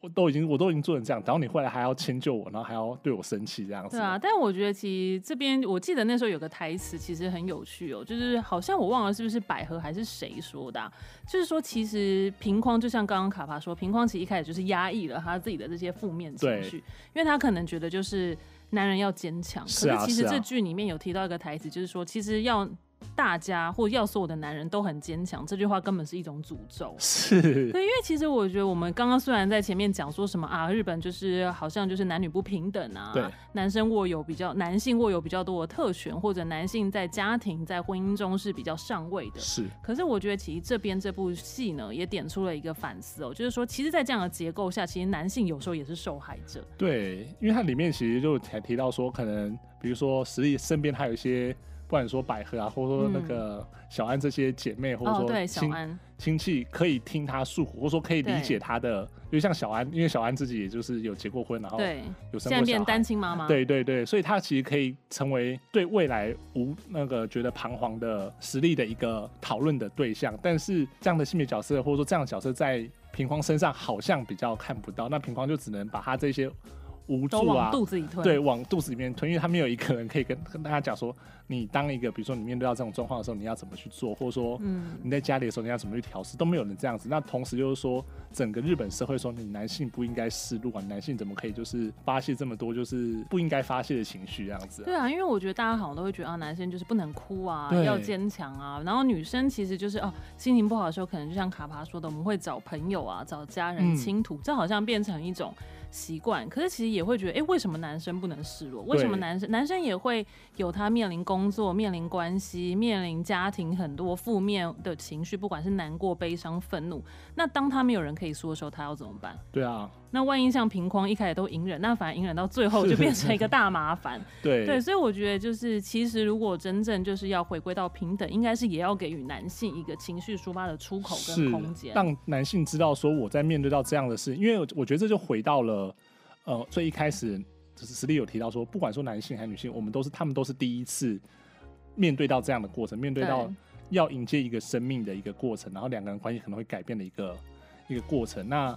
我都已经，我都已经做成这样，然后你后来还要迁就我，然后还要对我生气这样子。对啊，但我觉得其实这边，我记得那时候有个台词其实很有趣哦，就是好像我忘了是不是百合还是谁说的啊，就是说其实平匡就像刚刚卡帕说，平匡其实一开始就是压抑了他自己的这些负面情绪，因为他可能觉得就是男人要坚强，可是其实这剧里面有提到一个台词，就是说其实要。大家或要所有的男人都很坚强，这句话根本是一种诅咒。是，对，因为其实我觉得我们刚刚虽然在前面讲说什么啊，日本就是好像就是男女不平等啊，对，男生握有比较，男性握有比较多的特权，或者男性在家庭在婚姻中是比较上位的。是，可是我觉得其实这边这部戏呢，也点出了一个反思哦，就是说，其实，在这样的结构下，其实男性有时候也是受害者。对，因为它里面其实就才提到说，可能比如说实力身边还有一些。不管说百合啊，或者说那个小安这些姐妹，嗯、或者说亲亲戚，可以听她诉苦，或者说可以理解她的，因为像小安，因为小安自己也就是有结过婚，然后有生过小孩，现在变单亲妈妈，对对对，所以她其实可以成为对未来无那个觉得彷徨的实力的一个讨论的对象。但是这样的性别角色，或者说这样的角色，在平匡身上好像比较看不到，那平匡就只能把他这些。无助啊，肚子里吞，对，往肚子里面吞，因为他没有一个人可以跟跟大家讲说，你当一个，比如说你面对到这种状况的时候，你要怎么去做，或者说，嗯你在家里的时候你要怎么去调试，都没有人这样子。那同时就是说，整个日本社会说，你男性不应该示弱啊，男性怎么可以就是发泄这么多就是不应该发泄的情绪这样子啊？对啊，因为我觉得大家好像都会觉得啊，男生就是不能哭啊，要坚强啊，然后女生其实就是哦，心情不好的时候，可能就像卡帕说的，我们会找朋友啊，找家人倾吐，这好像变成一种。习惯，可是其实也会觉得，哎、欸，为什么男生不能示弱？为什么男生男生也会有他面临工作、面临关系、面临家庭很多负面的情绪，不管是难过、悲伤、愤怒。那当他没有人可以说的时候，他要怎么办？对啊。那万一像平匡一开始都隐忍，那反而隐忍到最后就变成一个大麻烦。对对，所以我觉得就是，其实如果真正就是要回归到平等，应该是也要给予男性一个情绪抒发的出口跟空间，让男性知道说我在面对到这样的事，因为我觉得这就回到了呃最一开始就是实力有提到说，不管说男性还是女性，我们都是他们都是第一次面对到这样的过程，面对到要迎接一个生命的一个过程，然后两个人关系可能会改变的一个一个过程。那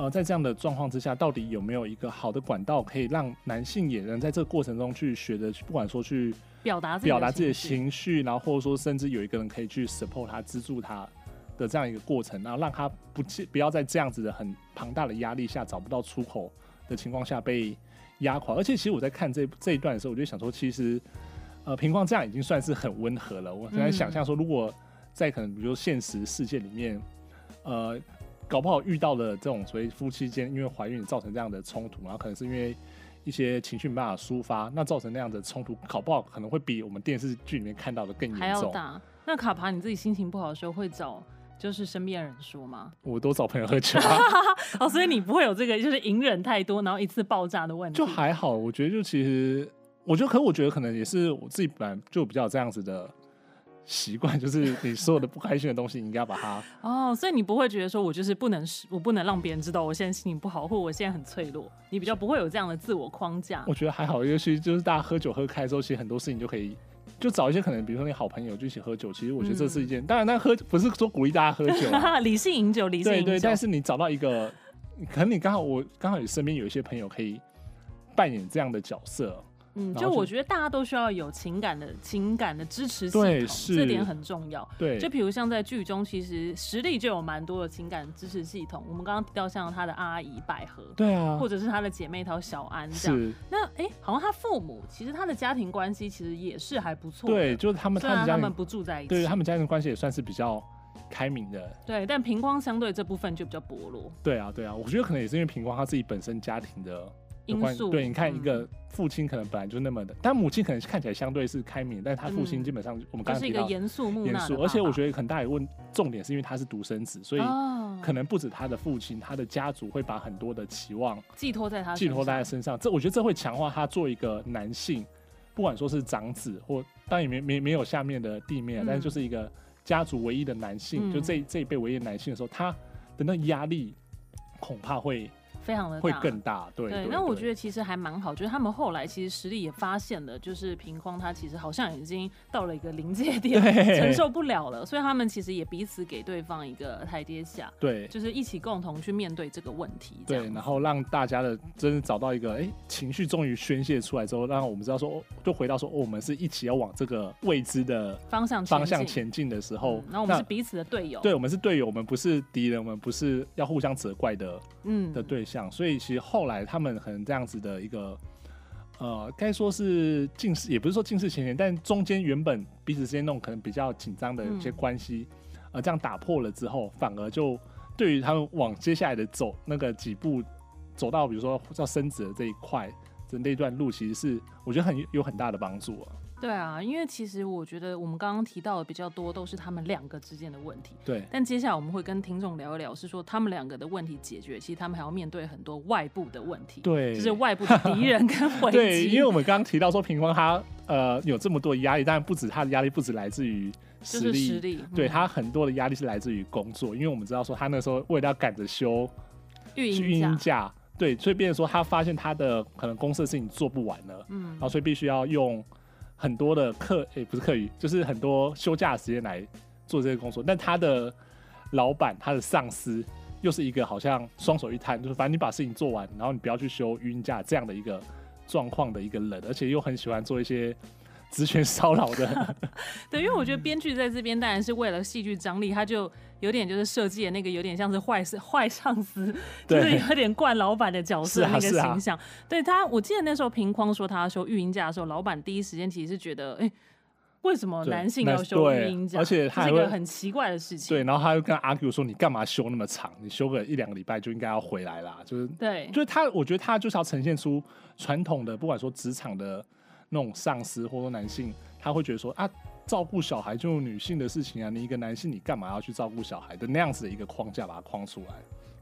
呃，在这样的状况之下，到底有没有一个好的管道，可以让男性也能在这个过程中去学的，不管说去表达表达自己的情绪，然后或者说甚至有一个人可以去 support 他、资助他的这样一个过程，然后让他不不要在这样子的很庞大的压力下找不到出口的情况下被压垮。而且，其实我在看这这一段的时候，我就想说，其实。呃，平况这样已经算是很温和了。我现在想象说，如果在可能比如说现实世界里面，呃，搞不好遇到了这种所谓夫妻间因为怀孕造成这样的冲突，然后可能是因为一些情绪没办法抒发，那造成那样的冲突，搞不好可能会比我们电视剧里面看到的更严重。还要大。那卡帕，你自己心情不好的时候会找就是身边人说吗？我都找朋友喝酒。哦，所以你不会有这个就是隐忍太多，然后一次爆炸的问题？就还好，我觉得就其实。我觉得，可我觉得可能也是我自己本来就比较这样子的习惯，就是你所有的不开心的东西，你应该要把它 哦，所以你不会觉得说我就是不能，我不能让别人知道我现在心情不好，或者我现在很脆弱，你比较不会有这样的自我框架。我觉得还好，尤其就是大家喝酒喝开之后，其实很多事情就可以就找一些可能，比如说你好朋友就一起喝酒。其实我觉得这是一件，嗯、当然那喝不是说鼓励大家喝酒，理性饮酒，理性饮酒。对对，但是你找到一个，可能你刚好我刚好你身边有一些朋友可以扮演这样的角色。嗯，就我觉得大家都需要有情感的情感的支持系统，对，是，这点很重要。对，就比如像在剧中，其实实力就有蛮多的情感支持系统。我们刚刚提到像他的阿姨百合，对啊，或者是他的姐妹淘小安这样。那哎、欸，好像他父母其实他的家庭关系其实也是还不错。对，就是他们他们家他们不住在一起，对他们家庭关系也算是比较开明的。对，但平光相对这部分就比较薄弱。对啊，对啊，我觉得可能也是因为平光他自己本身家庭的。因素对，你看一个父亲可能本来就那么的，嗯、但母亲可能看起来相对是开明，但是他父亲基本上我们刚刚提到严肃木讷，严肃，而且我觉得很大一个问重点是因为他是独生子，所以可能不止他的父亲，他的家族会把很多的期望寄托在他寄托在他身上，这我觉得这会强化他做一个男性，不管说是长子或当然也没没没有下面的地面，嗯、但是就是一个家族唯一的男性，嗯、就这这一辈唯一的男性的时候，他的那压力恐怕会。非常的大会更大，对对。那我觉得其实还蛮好，就是他们后来其实实力也发现了，就是平匡他其实好像已经到了一个临界点，承受不了了，所以他们其实也彼此给对方一个台阶下，对，就是一起共同去面对这个问题，对，然后让大家的真的找到一个，哎、欸，情绪终于宣泄出来之后，让我们知道说，就回到说，哦、我们是一起要往这个未知的方向方向前进的时候，然后我们是彼此的队友，对，我们是队友，我们不是敌人，我们不是要互相责怪的，嗯，的对象，所以其实后。来他们可能这样子的一个，呃，该说是近视，也不是说近视前嫌，但中间原本彼此之间那种可能比较紧张的一些关系，嗯、呃，这样打破了之后，反而就对于他们往接下来的走那个几步，走到比如说要升职的这一块的那段路，其实是我觉得很有很大的帮助啊。对啊，因为其实我觉得我们刚刚提到的比较多都是他们两个之间的问题。对。但接下来我们会跟听众聊一聊，是说他们两个的问题解决，其实他们还要面对很多外部的问题。对。就是外部的敌人跟 危机。对，因为我们刚刚提到说平方他呃有这么多压力，但不止他的压力不止来自于实力，就是实力。对，他很多的压力是来自于工作，因为我们知道说他那时候为了要赶着休育婴假，对，所以变成说他发现他的可能公司的事情做不完了，嗯，然后所以必须要用。很多的课，也、不是课余，就是很多休假时间来做这个工作。但他的老板，他的上司，又是一个好像双手一摊，就是反正你把事情做完，然后你不要去休晕假这样的一个状况的一个人，而且又很喜欢做一些。职权骚扰的，对，因为我觉得编剧在这边当然是为了戏剧张力，他就有点就是设计的那个有点像是坏是 坏上司，就是有点惯老板的角色那个形象。对他，我记得那时候平匡说他休育婴假的时候，老板第一时间其实是觉得，哎，为什么男性要休育婴假？而且他是一个很奇怪的事情。对，然后他又跟他 argue 说，你干嘛休那么长？你休个一两个礼拜就应该要回来啦。就是对，就是他，我觉得他就是要呈现出传统的，不管说职场的那种上司，或者说男性。他会觉得说啊，照顾小孩就是女性的事情啊，你一个男性，你干嘛要去照顾小孩的那样子的一个框架，把它框出来。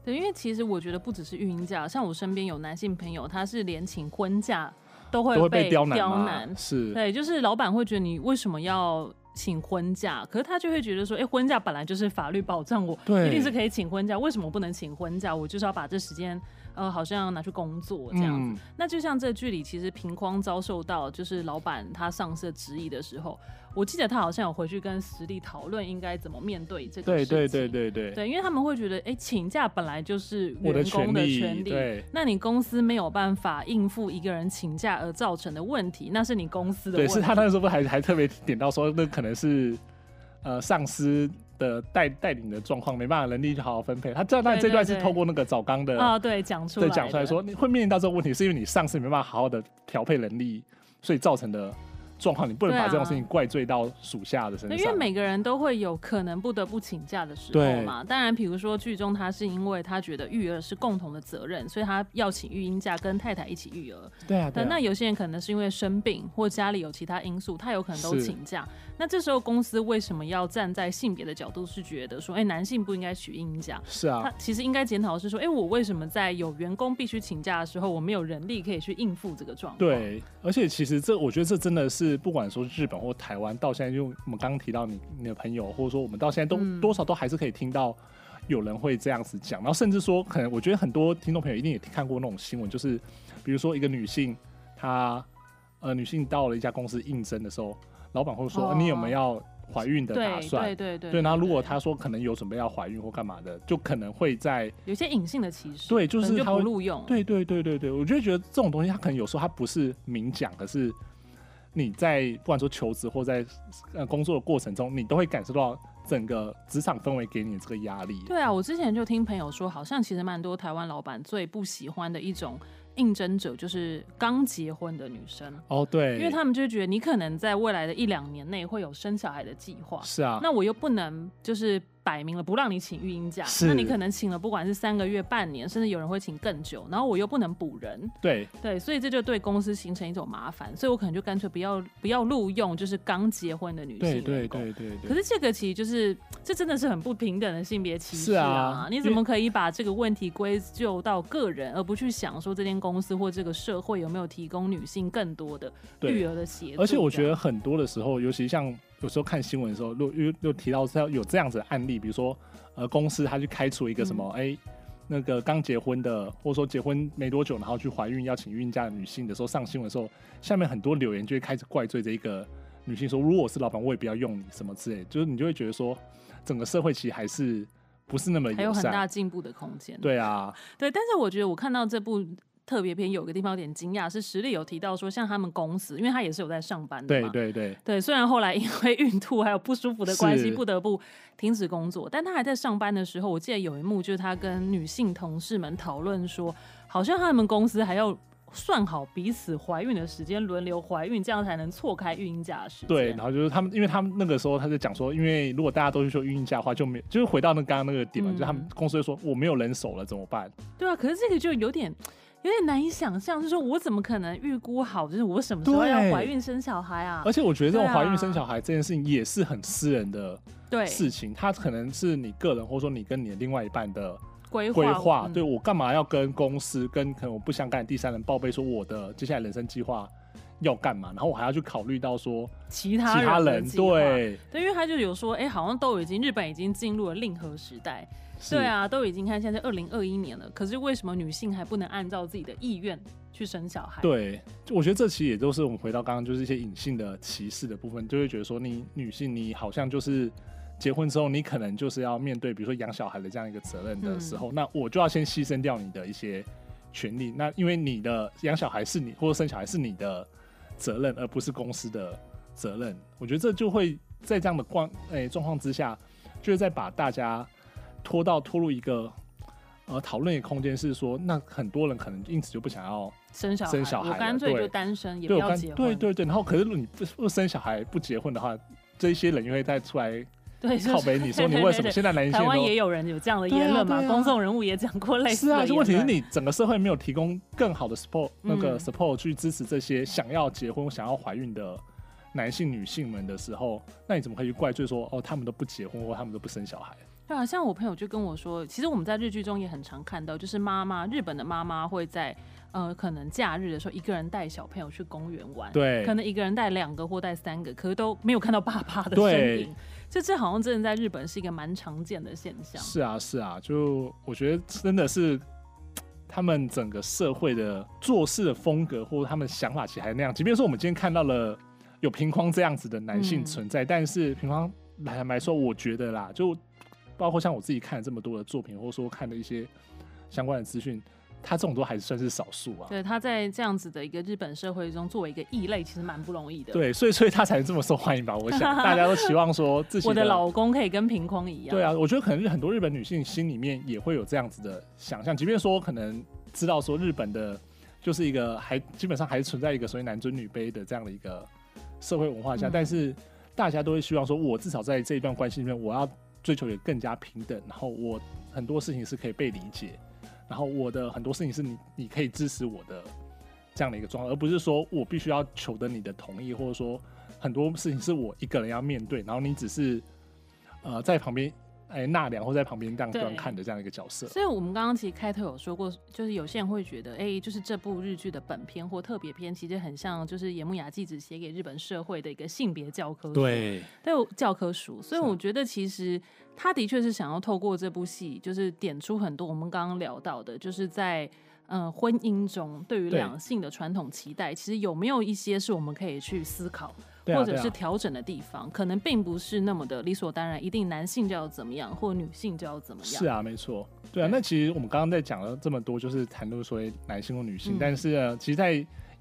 对，因为其实我觉得不只是育婴假，像我身边有男性朋友，他是连请婚假都会被刁难，刁难是对，就是老板会觉得你为什么要请婚假？可是他就会觉得说，哎、欸，婚假本来就是法律保障我，我一定是可以请婚假，为什么不能请婚假？我就是要把这时间。呃，好像要拿去工作这样子。嗯、那就像这剧里，其实平匡遭受到就是老板他上司的质疑的时候，我记得他好像有回去跟实力讨论应该怎么面对这个事情。对对对对对。对，因为他们会觉得，哎、欸，请假本来就是员工的权利，对，那你公司没有办法应付一个人请假而造成的问题，那是你公司的问题。对，是他那时候不还还特别点到说，那可能是呃上司。的带带领的状况没办法，能力去好好分配。他这但这段是透过那个早刚的啊，对，讲出来，对，讲出来说你会面临到这个问题，是因为你上司没办法好好的调配能力，所以造成的。状况，你不能把这种事情怪罪到属下的身上。因为每个人都会有可能不得不请假的时候嘛。当然，比如说剧中他是因为他觉得育儿是共同的责任，所以他要请育婴假跟太太一起育儿。对啊。但那有些人可能是因为生病或家里有其他因素，他有可能都请假。那这时候公司为什么要站在性别的角度，是觉得说，哎，男性不应该取育婴假？是啊。他其实应该检讨的是说，哎，我为什么在有员工必须请假的时候，我没有人力可以去应付这个状况？对。而且其实这，我觉得这真的是不管说日本。或台湾到现在，就我们刚刚提到你你的朋友，或者说我们到现在都、嗯、多少都还是可以听到有人会这样子讲，然后甚至说，可能我觉得很多听众朋友一定也看过那种新闻，就是比如说一个女性，她呃女性到了一家公司应征的时候，老板会说、哦、你有没有要怀孕的打算？对对对对，如果她说可能有准备要怀孕或干嘛的，就可能会在有些隐性的歧视，对，就是他会不录用。对对对对对，我就觉得这种东西，他可能有时候他不是明讲，可是。你在不管说求职或在呃工作的过程中，你都会感受到整个职场氛围给你的这个压力。对啊，我之前就听朋友说，好像其实蛮多台湾老板最不喜欢的一种应征者，就是刚结婚的女生。哦，对，因为他们就觉得你可能在未来的一两年内会有生小孩的计划。是啊，那我又不能就是。摆明了不让你请育婴假，那你可能请了不管是三个月、半年，甚至有人会请更久，然后我又不能补人，对对，所以这就对公司形成一种麻烦，所以我可能就干脆不要不要录用，就是刚结婚的女性。对对对对对。可是这个其实就是这真的是很不平等的性别歧视啊！啊你怎么可以把这个问题归咎到个人，而不去想说这间公司或这个社会有没有提供女性更多的育儿的协助？而且我觉得很多的时候，尤其像。有时候看新闻的时候，又又又提到是有这样子的案例，比如说，呃，公司他去开除一个什么，哎、嗯欸，那个刚结婚的，或者说结婚没多久，然后去怀孕要请孕假的女性的时候，上新闻的时候，下面很多留言就会开始怪罪这一个女性，说如果我是老板，我也不要用你什么之类，就是你就会觉得说，整个社会其实还是不是那么还有很大进步的空间。对啊，对，但是我觉得我看到这部。特别篇有个地方有点惊讶，是实力有提到说，像他们公司，因为他也是有在上班的嘛，对对对对。虽然后来因为孕吐还有不舒服的关系，不得不停止工作，但他还在上班的时候，我记得有一幕就是他跟女性同事们讨论说，好像他们公司还要算好彼此怀孕的时间，轮流怀孕，这样才能错开孕婴假的时间。对，然后就是他们，因为他们那个时候他就讲说，因为如果大家都去说育婴假的话，就没就是回到那刚刚那个点嘛，嗯、就他们公司就说我没有人手了怎么办？对啊，可是这个就有点。有点难以想象，就是说我怎么可能预估好，就是我什么时候要怀孕生小孩啊？而且我觉得这种怀孕生小孩这件事情也是很私人的事情，对它可能是你个人，或者说你跟你的另外一半的规划。划，对，我干嘛要跟公司跟可能我不相干的第三人报备说我的接下来人生计划要干嘛？然后我还要去考虑到说其他人，其他人对对，因为他就有说，哎、欸，好像都已经日本已经进入了令和时代。对啊，都已经看现在二零二一年了，可是为什么女性还不能按照自己的意愿去生小孩？对，就我觉得这其实也都是我们回到刚刚就是一些隐性的歧视的部分，就会觉得说你女性你好像就是结婚之后你可能就是要面对比如说养小孩的这样一个责任的时候，嗯、那我就要先牺牲掉你的一些权利，那因为你的养小孩是你或者生小孩是你的责任，而不是公司的责任。我觉得这就会在这样的状诶状况之下，就是在把大家。拖到拖入一个呃讨论的空间，是说那很多人可能因此就不想要生小孩，生小孩，我干脆就单身，也不要结婚。对对对，然后可是如果你不不生小孩不结婚的话，这些人又会再出来 对靠北你说 你为什么现在男性台湾也有人有这样的言论嘛？公众人物也讲过类似的。是啊，就问题是你整个社会没有提供更好的 support，那个 support 去支持这些想要结婚、想要怀孕的男性、女性们的时候，那你怎么可以怪罪说哦，他们都不结婚或他们都不生小孩？对啊，像我朋友就跟我说，其实我们在日剧中也很常看到，就是妈妈，日本的妈妈会在呃可能假日的时候一个人带小朋友去公园玩，对，可能一个人带两个或带三个，可是都没有看到爸爸的身影。这这好像真的在日本是一个蛮常见的现象。是啊，是啊，就我觉得真的是他们整个社会的做事的风格，或者他们的想法其实还那样。即便说我们今天看到了有平匡这样子的男性存在，嗯、但是平匡坦白说，我觉得啦，就包括像我自己看了这么多的作品，或者说看的一些相关的资讯。他这种都还算是少数啊。对，他在这样子的一个日本社会中，作为一个异类，其实蛮不容易的。对，所以所以他才这么受欢迎吧？我想 大家都期望说自己的，我的老公可以跟平匡一样。对啊，我觉得可能是很多日本女性心里面也会有这样子的想象，即便说可能知道说日本的，就是一个还基本上还是存在一个所谓男尊女卑的这样的一个社会文化下，嗯、但是大家都会希望说，我至少在这一段关系里面，我要追求也更加平等，然后我很多事情是可以被理解。然后我的很多事情是你你可以支持我的这样的一个状况，而不是说我必须要求得你的同意，或者说很多事情是我一个人要面对，然后你只是呃在旁边哎纳凉或在旁边这样观看的这样一个角色。所以我们刚刚其实开头有说过，就是有些人会觉得，哎，就是这部日剧的本片或特别篇，其实很像就是野木雅纪子写给日本社会的一个性别教科书，对，都有教科书。所以我觉得其实。他的确是想要透过这部戏，就是点出很多我们刚刚聊到的，就是在呃婚姻中对于两性的传统期待，其实有没有一些是我们可以去思考或者是调整的地方？可能并不是那么的理所当然，一定男性就要怎么样，或女性就要怎么样。是啊，没错。对啊，那其实我们刚刚在讲了这么多，就是谈论所谓男性或女性，但是呢，其实，在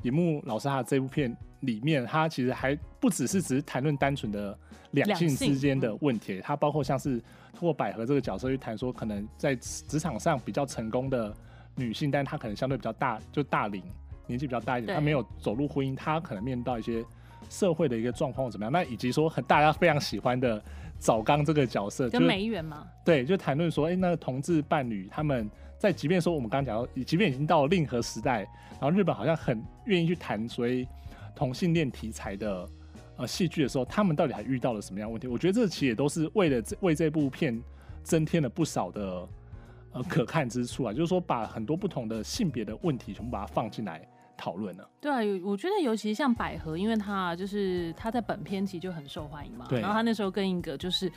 野木老师他的这部片里面，他其实还不只是只是谈论单纯的。两性之间的问题，它包括像是通过百合这个角色去谈说，可能在职场上比较成功的女性，但她可能相对比较大，就大龄，年纪比较大一点，她没有走入婚姻，她可能面到一些社会的一个状况怎么样？那以及说很大家非常喜欢的早刚这个角色，跟梅园嘛，对，就谈论说，哎、欸，那个同志伴侣他们在，即便说我们刚刚讲到，即便已经到了令和时代，然后日本好像很愿意去谈所谓同性恋题材的。呃，戏剧的时候，他们到底还遇到了什么样的问题？我觉得这其实也都是为了这为这部片增添了不少的呃可看之处啊。就是说，把很多不同的性别的问题全部把它放进来讨论呢。对啊，我觉得尤其像百合，因为他就是他在本片其实就很受欢迎嘛。然后他那时候跟一个就是。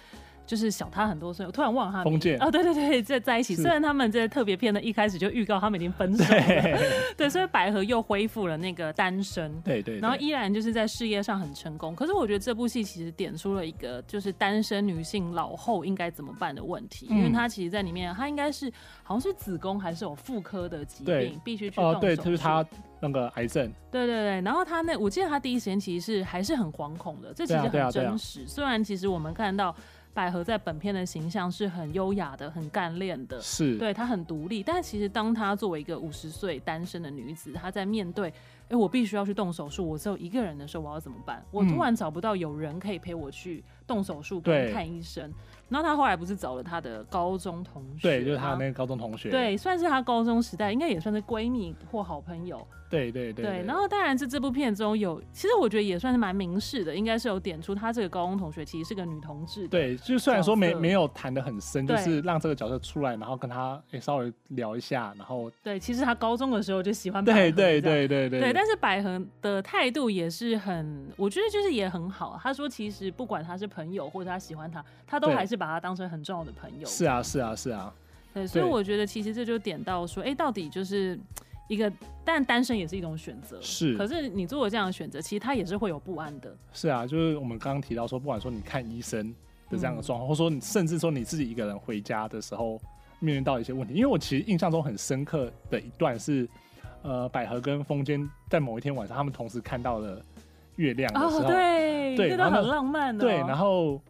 就是小他很多岁，我突然忘了他。封建哦，对对对，在在一起。虽然他们这特别片的一开始就预告他们已经 分手了，对，对，所以百合又恢复了那个单身，对，对对，然后依然就是在事业上很成功。可是我觉得这部戏其实点出了一个就是单身女性老后应该怎么办的问题，嗯、因为她其实在里面，她应该是好像是子宫还是有妇科的疾病，必须去动手术。哦，对，就是她那个癌症。对对对，然后她那我记得她第一时间其实是还是很惶恐的，这其实很真实。啊啊啊，虽然其实我们看到。百合在本片的形象是很优雅的、很干练的，是对她很独立。但其实，当她作为一个五十岁单身的女子，她在面对“哎、欸，我必须要去动手术，我只有一个人的时候，我要怎么办？”我突然找不到有人可以陪我去动手术、跟看医生。然后他后来不是找了她的高中同学，对，就是她那个高中同学，对，算是她高中时代，应该也算是闺蜜或好朋友。对对对，对，然后当然是这部片中有，其实我觉得也算是蛮明示的，应该是有点出他这个高中同学其实是个女同志。对，就虽然说没没有谈的很深，就是让这个角色出来，然后跟他诶稍微聊一下，然后对，其实他高中的时候就喜欢。对对对对对，对，但是百合的态度也是很，我觉得就是也很好。他说其实不管他是朋友或者他喜欢他，他都还是把他当成很重要的朋友。是啊是啊是啊，对，所以我觉得其实这就点到说，哎，到底就是。一个，但单身也是一种选择。是，可是你做了这样的选择，其实他也是会有不安的。是啊，就是我们刚刚提到说，不管说你看医生的这样的状况，嗯、或者说你甚至说你自己一个人回家的时候，面临到一些问题。因为我其实印象中很深刻的一段是，呃，百合跟风间在某一天晚上，他们同时看到了月亮的时候，哦、对，对，那段很浪漫的、哦。对，然后，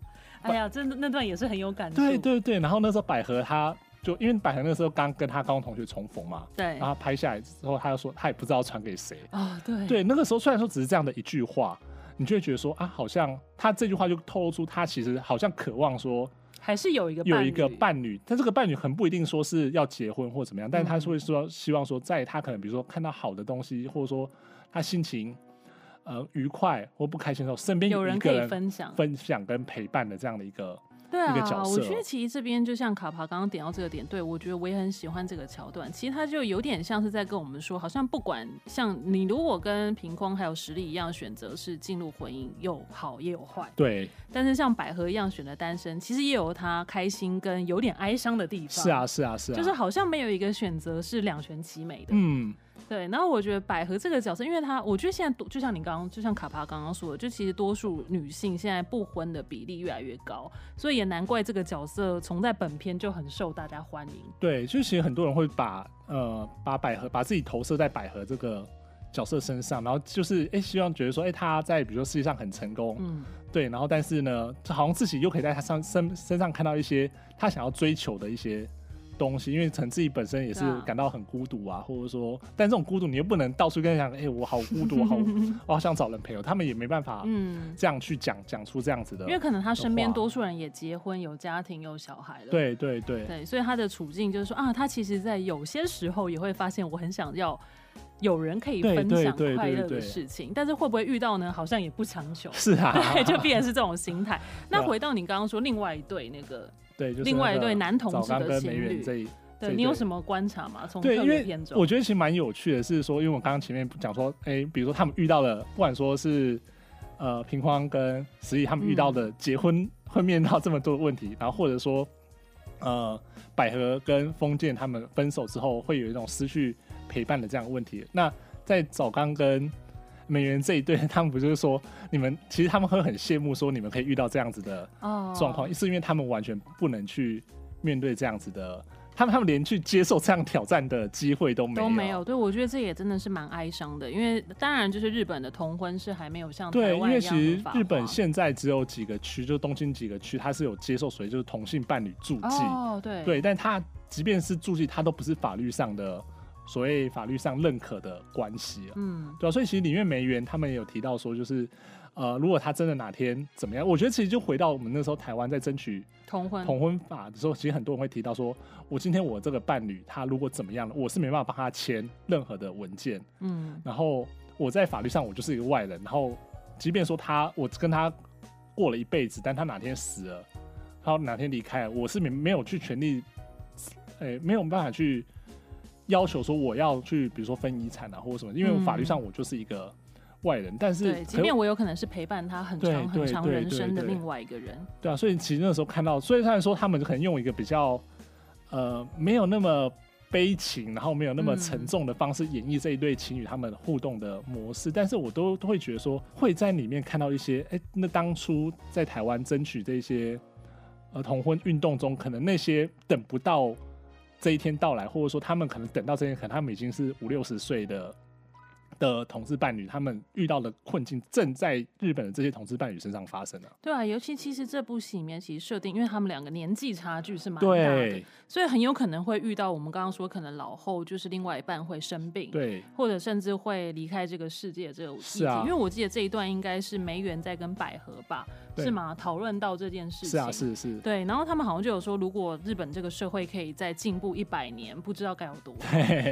哎呀，真的那段也是很有感触。对对对，然后那时候百合她。就因为百合那时候刚跟他高中同学重逢嘛，对，然后拍下来之后，他就说他也不知道传给谁啊，对，对，那个时候虽然说只是这样的一句话，你就会觉得说啊，好像他这句话就透露出他其实好像渴望说还是有一个有一个伴侣，但这个伴侣很不一定说是要结婚或怎么样，但是他会说希望说在他可能比如说看到好的东西，或者说他心情呃愉快或不开心的时候，身边有人可以分享分享跟陪伴的这样的一个。对啊。我觉得其实这边就像卡帕刚刚点到这个点，对我觉得我也很喜欢这个桥段。其实他就有点像是在跟我们说，好像不管像你如果跟平空还有实力一样选择是进入婚姻，有好也有坏。对。但是像百合一样选择单身，其实也有他开心跟有点哀伤的地方。是啊，是啊，是啊。就是好像没有一个选择是两全其美的。嗯。对，然后我觉得百合这个角色，因为她，我觉得现在就像你刚刚，就像卡帕刚刚说的，就其实多数女性现在不婚的比例越来越高，所以也难怪这个角色从在本片就很受大家欢迎。对，就其实很多人会把呃把百合把自己投射在百合这个角色身上，然后就是哎希望觉得说哎她在比如说世界上很成功，嗯，对，然后但是呢，好像自己又可以在她上身身上看到一些她想要追求的一些。东西，因为可能自己本身也是感到很孤独啊，啊，或者说，但这种孤独你又不能到处跟人讲，哎、欸，我好孤独，好，我好想找人陪我，他们也没办法，嗯，这样去讲讲出这样子的，因为可能他身边多数人也结婚、有家庭、有小孩了，对对对。对，所以他的处境就是说啊，他其实，在有些时候也会发现，我很想要有人可以分享快乐的事情，但是会不会遇到呢？好像也不强求，是啊，对，就必然是这种心态。那回到你刚刚说另外一对那个。对，就是、另外一对男同志的情侣，这一对你有什么观察吗？从对，因为我觉得其实蛮有趣的，是说，因为我刚刚前面讲说，哎、欸，比如说他们遇到了，不管说是呃平匡跟石一他们遇到的结婚会面临到这么多的问题，嗯、然后或者说呃百合跟封建他们分手之后会有一种失去陪伴的这样的问题。那在早刚跟美元这一对，他们不就是说，你们其实他们会很羡慕，说你们可以遇到这样子的状况，oh. 是因为他们完全不能去面对这样子的，他们他们连去接受这样挑战的机会都没有都没有。对，我觉得这也真的是蛮哀伤的，因为当然就是日本的同婚是还没有像对，因为其实日本现在只有几个区，就东京几个区，它是有接受所谓就是同性伴侣住记，哦、oh, 对对，但他即便是住记，他都不是法律上的。所谓法律上认可的关系啊，嗯，对啊，所以其实里面梅园他们也有提到说，就是，呃，如果他真的哪天怎么样，我觉得其实就回到我们那时候台湾在争取同婚。同婚法的时候，其实很多人会提到说，我今天我这个伴侣他如果怎么样了，我是没办法帮他签任何的文件，嗯，然后我在法律上我就是一个外人，然后即便说他我跟他过了一辈子，但他哪天死了，他哪天离开了，我是没没有去权利，哎、欸，没有办法去。要求说我要去，比如说分遗产啊，或者什么，因为法律上我就是一个外人，嗯、但是对，即便我有可能是陪伴他很长很长人生的另外一个人，对啊，所以其实那时候看到，所以他说他们可能用一个比较呃没有那么悲情，然后没有那么沉重的方式演绎这一对情侣他们互动的模式，嗯、但是我都都会觉得说会在里面看到一些，哎、欸，那当初在台湾争取这些呃同婚运动中，可能那些等不到。这一天到来，或者说他们可能等到这一天，可能他们已经是五六十岁的的同志伴侣，他们遇到的困境正在日本的这些同志伴侣身上发生了。对啊，尤其其实这部戏里面其实设定，因为他们两个年纪差距是蛮大的，所以很有可能会遇到我们刚刚说，可能老后就是另外一半会生病，对，或者甚至会离开这个世界这个议题。是啊，因为我记得这一段应该是梅园在跟百合吧。是吗？讨论到这件事情，是啊，是是，对。然后他们好像就有说，如果日本这个社会可以再进步一百年，不知道该有多，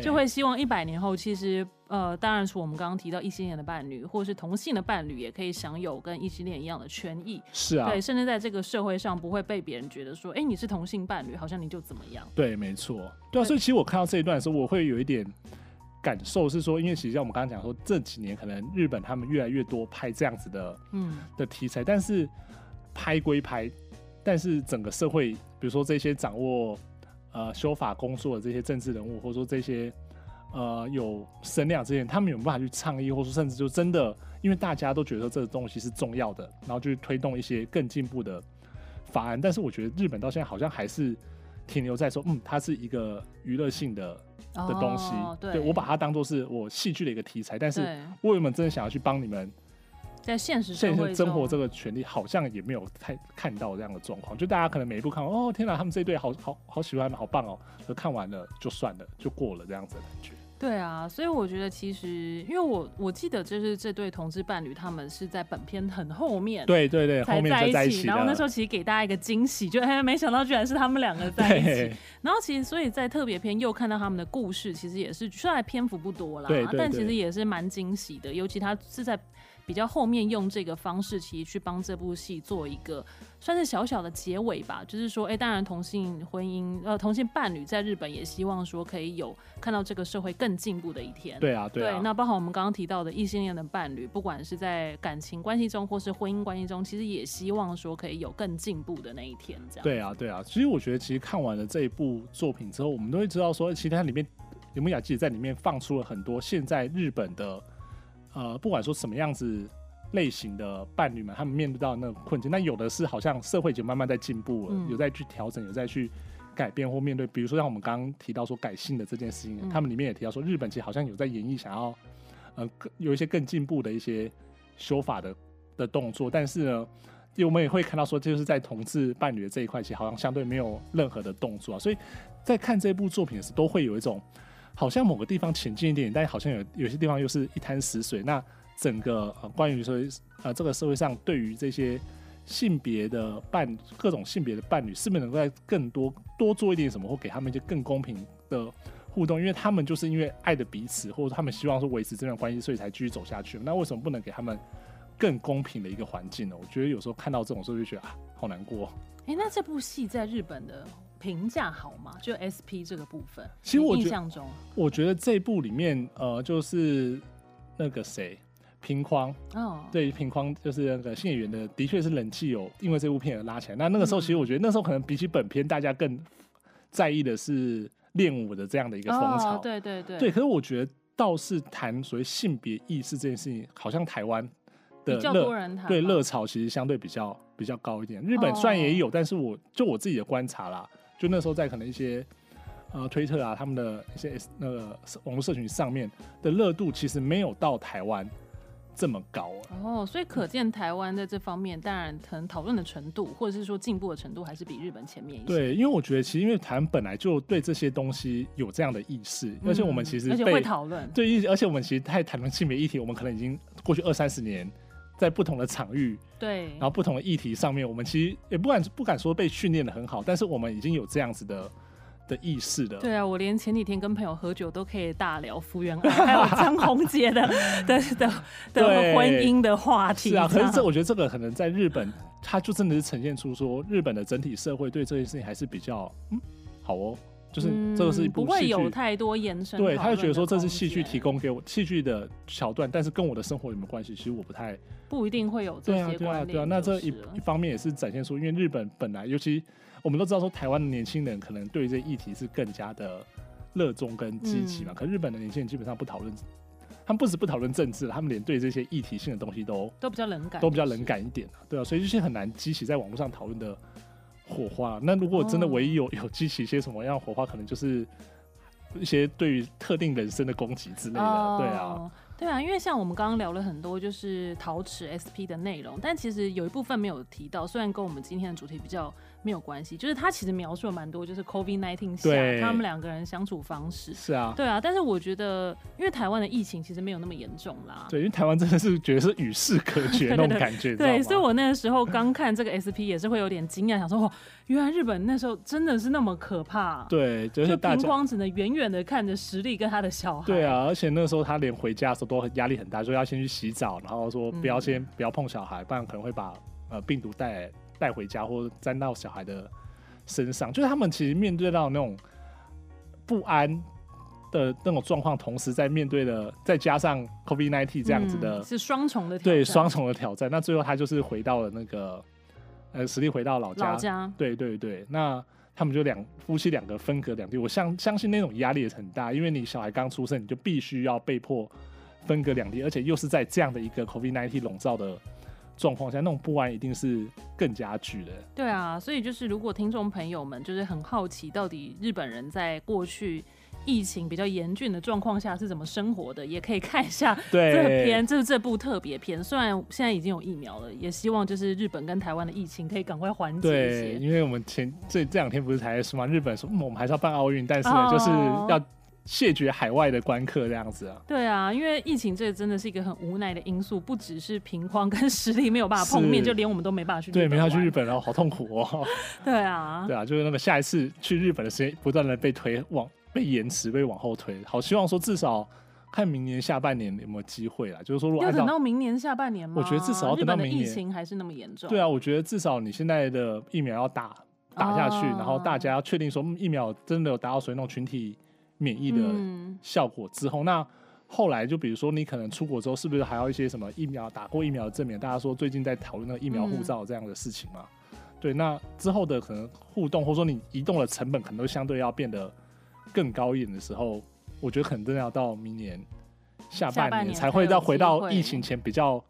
就会希望一百年后，其实呃，当然除我们刚刚提到异性恋的伴侣，或是同性的伴侣，也可以享有跟异性恋一样的权益。是啊，对，甚至在这个社会上不会被别人觉得说，哎，你是同性伴侣，好像你就怎么样。对，没错。对啊，所以其实我看到这一段的时候，我会有一点感受是说，因为其实像我们刚刚讲说，这几年可能日本他们越来越多拍这样子的嗯的题材，但是拍归拍，但是整个社会，比如说这些掌握呃修法工作的这些政治人物，或者说这些呃有声量这些，他们有办法去倡议，或者说甚至就真的，因为大家都觉得这个东西是重要的，然后去推动一些更进步的法案。但是我觉得日本到现在好像还是停留在说，嗯，它是一个娱乐性的的东西，哦、对，对我把它当做是我戏剧的一个题材，但是我有没有真的想要去帮你们？在现实生活生活这个权利好像也没有太看到这样的状况，就大家可能每一部看完哦，天哪，他们这一对好好好喜欢，好棒哦，就看完了就算了，就过了这样子的感觉。对啊，所以我觉得其实，因为我我记得就是这对同志伴侣，他们是在本片很后面，对对对，后面才在一起，然后那时候其实给大家一个惊喜，就哎，没想到居然是他们两个在一起。然后其实，所以在特别篇又看到他们的故事，其实也是虽然篇幅不多啦，对对对，但其实也是蛮惊喜的，尤其他是在。比较后面用这个方式，其实去帮这部戏做一个算是小小的结尾吧。就是说，哎、欸，当然同性婚姻呃同性伴侣在日本也希望说可以有看到这个社会更进步的一天。对啊，对啊。对，那包括我们刚刚提到的异性恋的伴侣，不管是在感情关系中或是婚姻关系中，其实也希望说可以有更进步的那一天。这样。对啊，对啊。其实我觉得，其实看完了这一部作品之后，我们都会知道说，其实它里面有木雅纪在里面放出了很多现在日本的。呃，不管说什么样子类型的伴侣们，他们面对到那种困境，那有的是好像社会已经慢慢在进步了，嗯、有在去调整，有在去改变或面对。比如说像我们刚刚提到说改性的这件事情，嗯、他们里面也提到说，日本其实好像有在演绎想要呃有一些更进步的一些修法的的动作，但是呢，我们也会看到说，就是在同志伴侣的这一块，其实好像相对没有任何的动作啊。所以在看这部作品的时候，都会有一种。好像某个地方前进一点点，但好像有有些地方又是一滩死水。那整个呃，关于说呃，这个社会上对于这些性别的伴各种性别的伴侣，是不是能够在更多多做一点什么，或给他们一些更公平的互动？因为他们就是因为爱的彼此，或者他们希望说维持这段关系，所以才继续走下去。那为什么不能给他们更公平的一个环境呢？我觉得有时候看到这种时候就觉得啊，好难过。哎、那这部戏在日本的。评价好吗？就 SP 这个部分，其实我印象中，我觉得这部里面，呃，就是那个谁，平匡哦，对，平匡就是那个新演员的，的确是人气有因为这部片而拉起来。那那个时候，其实我觉得那时候可能比起本片，大家更在意的是练舞的这样的一个风潮。哦、对对对，对。可是我觉得倒是谈所谓性别意识这件事情，好像台湾的比较多人谈，对热潮其实相对比较比较高一点。日本虽然也有，哦、但是我就我自己的观察啦。就那时候，在可能一些呃推特啊，他们的一些那个网络社群上面的热度，其实没有到台湾这么高啊。哦，所以可见台湾在这方面，当然可能讨论的程度，或者是说进步的程度，还是比日本前面一些。对，因为我觉得其实因为台湾本来就对这些东西有这样的意识，而且我们其实而且会讨论。对，而且我们其实太谈论性别议题，我们可能已经过去二三十年。在不同的场域，对，然后不同的议题上面，我们其实也不敢不敢说被训练的很好，但是我们已经有这样子的的意识的。对啊，我连前几天跟朋友喝酒都可以大聊福原爱，还有张宏杰的 的的的婚姻的话题。是啊，可是这我觉得这个可能在日本，它就真的是呈现出说日本的整体社会对这件事情还是比较嗯好哦。就是这个是不会有太多延伸。对，他就觉得说这是戏剧提供给我戏剧的桥段，但是跟我的生活有没有关系？其实我不太不一定会有这些关联。对啊，对啊，对啊。那这一一方面也是展现出，因为日本本来，尤其我们都知道说，台湾的年轻人可能对这议题是更加的热衷跟积极嘛。可日本的年轻人基本上不讨论，他们不止不讨论政治，他们连对这些议题性的东西都都比较冷感，都比较冷感一点。对啊，所以这些很难激起在网络上讨论的。火花。那如果真的唯一有 有激起一些什么样的火花，可能就是一些对于特定人生的攻击之类的。哦、对啊，对啊，因为像我们刚刚聊了很多就是陶瓷 SP 的内容，但其实有一部分没有提到，虽然跟我们今天的主题比较。没有关系，就是他其实描述了蛮多，就是 COVID nineteen 下他们两个人相处方式。是啊，对啊，但是我觉得，因为台湾的疫情其实没有那么严重啦。对，因为台湾真的是觉得是与世隔绝那种感觉。对，所以我那个时候刚看这个 SP 也是会有点惊讶，想说哦，原来日本那时候真的是那么可怕。对，就是大家光只能远远的看着实力跟他的小孩。对啊，而且那个时候他连回家的时候都压力很大，说要先去洗澡，然后说不要先、嗯、不要碰小孩，不然可能会把呃病毒带带回家或者沾到小孩的。身上就是他们其实面对到那种不安的那种状况，同时在面对的，再加上 COVID-19 这样子的，嗯、是双重的对双重的挑战。那最后他就是回到了那个呃实力回到老家，老家对对对。那他们就两夫妻两个分隔两地，我相相信那种压力也很大，因为你小孩刚出生，你就必须要被迫分隔两地，而且又是在这样的一个 COVID-19 笼罩的。状况下，那种不安一定是更加剧的。对啊，所以就是如果听众朋友们就是很好奇，到底日本人在过去疫情比较严峻的状况下是怎么生活的，也可以看一下 这篇，这是这部特别篇。虽然现在已经有疫苗了，也希望就是日本跟台湾的疫情可以赶快缓解一些。对，因为我们前这这两天不是才说嘛，日本说、嗯、我们还是要办奥运，但是呢，就是要。谢绝海外的观客这样子啊？对啊，因为疫情这真的是一个很无奈的因素，不只是平框跟实力没有办法碰面，就连我们都没办法去。对，没法去日本，然后好痛苦哦。对啊，对啊，就是那个下一次去日本的时间不断的被推往，被延迟，被往后推。好希望说至少看明年下半年有没有机会啦。就是说，如果要等到明年下半年吗？我觉得至少要等到明年。疫情还是那么严重。对啊，我觉得至少你现在的疫苗要打打下去，哦、然后大家要确定说疫苗真的有达到所谓那种群体免疫的效果之后，嗯、那后来就比如说你可能出国之后，是不是还要一些什么疫苗打过疫苗的证明？大家说最近在讨论那个疫苗护照这样的事情嘛？嗯、对，那之后的可能互动或者说你移动的成本可能都相对要变得更高一点的时候。我觉得可能真的要到明年下半年才会再回到疫情前比较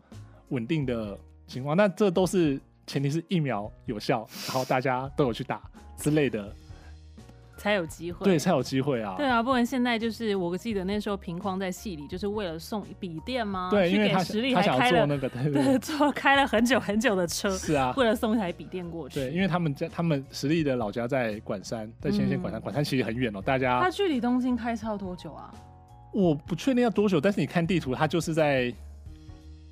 稳定的情况，那这都是前提是疫苗有效，然后大家都有去打之类的，才有机会。对，才有机会啊。对啊，不然现在就是我记得那时候平匡在戏里就是为了送笔电吗？对，因为他实力还开了那个对，对，对，做开了很久很久的车，是啊，为了送一台笔电过去。对，因为他们家他们实力的老家在管山，在前线管山，管山其实很远哦，大家。他距离东京开车要多久啊？我不确定要多久，但是你看地图，它就是在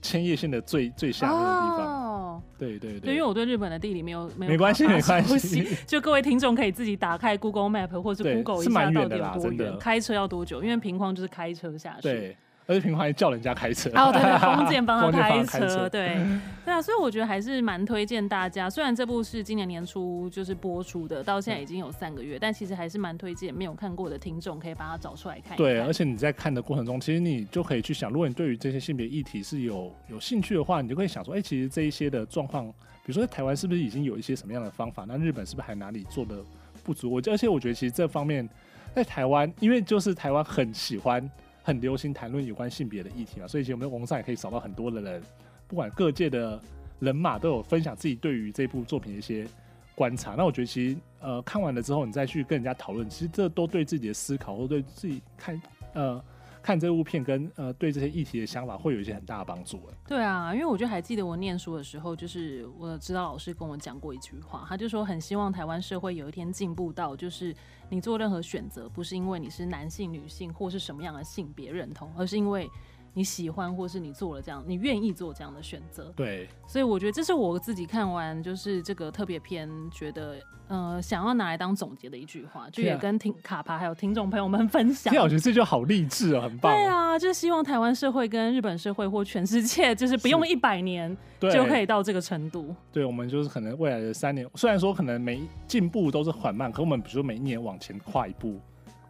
千叶县的最最下面的地方。哦，对对对，因为我对日本的地理没有没有没关系没关系，就各位听众可以自己打开 Google Map 或者 Google 一下到底有多远，开车要多久？因为平框就是开车下去。对。而且平常还叫人家开车哦，对对，风见帮他开车，开车对 对啊，所以我觉得还是蛮推荐大家。虽然这部是今年年初就是播出的，到现在已经有三个月，但其实还是蛮推荐没有看过的听众可以把它找出来看，看。对，而且你在看的过程中，其实你就可以去想，如果你对于这些性别议题是有有兴趣的话，你就可以想说，哎、欸，其实这一些的状况，比如说在台湾是不是已经有一些什么样的方法？那日本是不是还哪里做的不足？我而且我觉得其实这方面在台湾，因为就是台湾很喜欢。很流行谈论有关性别的议题嘛，所以其实我们网上也可以找到很多的人，不管各界的人马都有分享自己对于这部作品的一些观察。那我觉得其实呃看完了之后，你再去跟人家讨论，其实这都对自己的思考或对自己看呃。看这部片跟呃对这些议题的想法会有一些很大的帮助。对啊，因为我就还记得我念书的时候，就是我的指导老师跟我讲过一句话，他就说很希望台湾社会有一天进步到，就是你做任何选择，不是因为你是男性、女性或是什么样的性别认同，而是因为。你喜欢，或是你做了这样，你愿意做这样的选择。对，所以我觉得这是我自己看完就是这个特别篇，觉得呃想要拿来当总结的一句话，就也跟听卡帕还有听众朋友们分享。我觉得这就好励志啊，很棒。对啊，就希望台湾社会跟日本社会或全世界，就是不用一百年就可以到这个程度。对，我们就是可能未来的三年，虽然说可能每进步都是缓慢，可我们比如说每一年往前跨一步，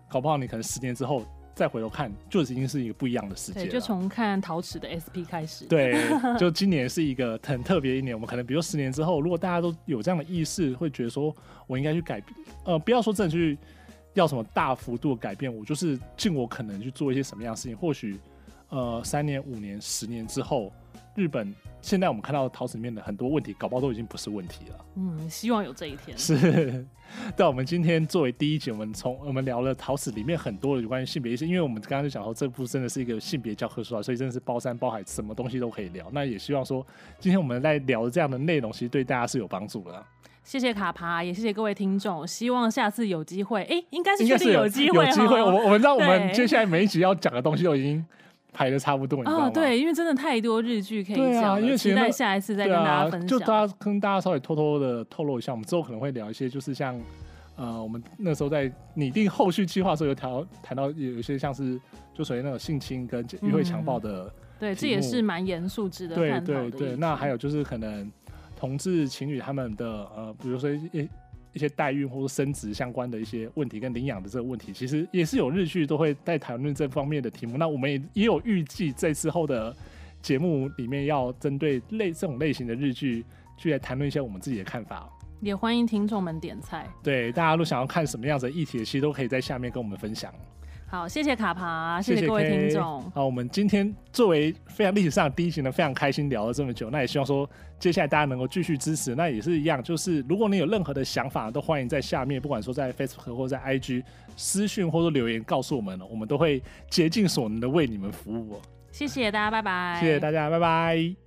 搞不好你可能十年之后。再回头看，就已经是一个不一样的世界了。就从看陶瓷的 SP 开始。对，就今年是一个很特别一年。我们可能比如说十年之后，如果大家都有这样的意识，会觉得说我应该去改变，呃，不要说真的去要什么大幅度的改变，我就是尽我可能去做一些什么样的事情。或许，呃，三年、五年、十年之后，日本。现在我们看到陶瓷里面的很多问题，搞不好都已经不是问题了。嗯，希望有这一天。是。但我们今天作为第一集，我们从我们聊了陶瓷里面很多的有关于性别意识，因为我们刚刚就讲到这部真的是一个性别教科书啊，所以真的是包山包海，什么东西都可以聊。那也希望说，今天我们在聊的这样的内容，其实对大家是有帮助的。谢谢卡帕，也谢谢各位听众。希望下次有机会，哎、欸，应该是确定有机会，有机会。我我们知道，我们接下来每一集要讲的东西都已经。拍的差不多，你知道吗？对，因为真的太多日剧可以讲了，因为期待下一次再跟大家分享。就大家跟大家稍微偷偷的透露一下，我们之后可能会聊一些，就是像呃，我们那时候在拟定后续计划的时候，有谈谈到有一些像是就属于那种性侵跟约会强暴的、嗯，对，这也是蛮严肃值得探讨的。对对对，那还有就是可能同志情侣他们的呃，比如说一。一些代孕或者生殖相关的一些问题跟领养的这个问题，其实也是有日剧都会在谈论这方面的题目。那我们也也有预计在之后的节目里面要针对类这种类型的日剧去来谈论一些我们自己的看法。也欢迎听众们点菜。对，大家都想要看什么样子的议题，其实都可以在下面跟我们分享。好，谢谢卡帕，谢谢各位听众。好，我们今天作为非常历史上第一集呢，非常开心聊了这么久。那也希望说，接下来大家能够继续支持。那也是一样，就是如果你有任何的想法，都欢迎在下面，不管说在 Facebook 或者在 IG 私讯或者留言告诉我们，我们都会竭尽所能的为你们服务。谢谢大家，拜拜。谢谢大家，拜拜。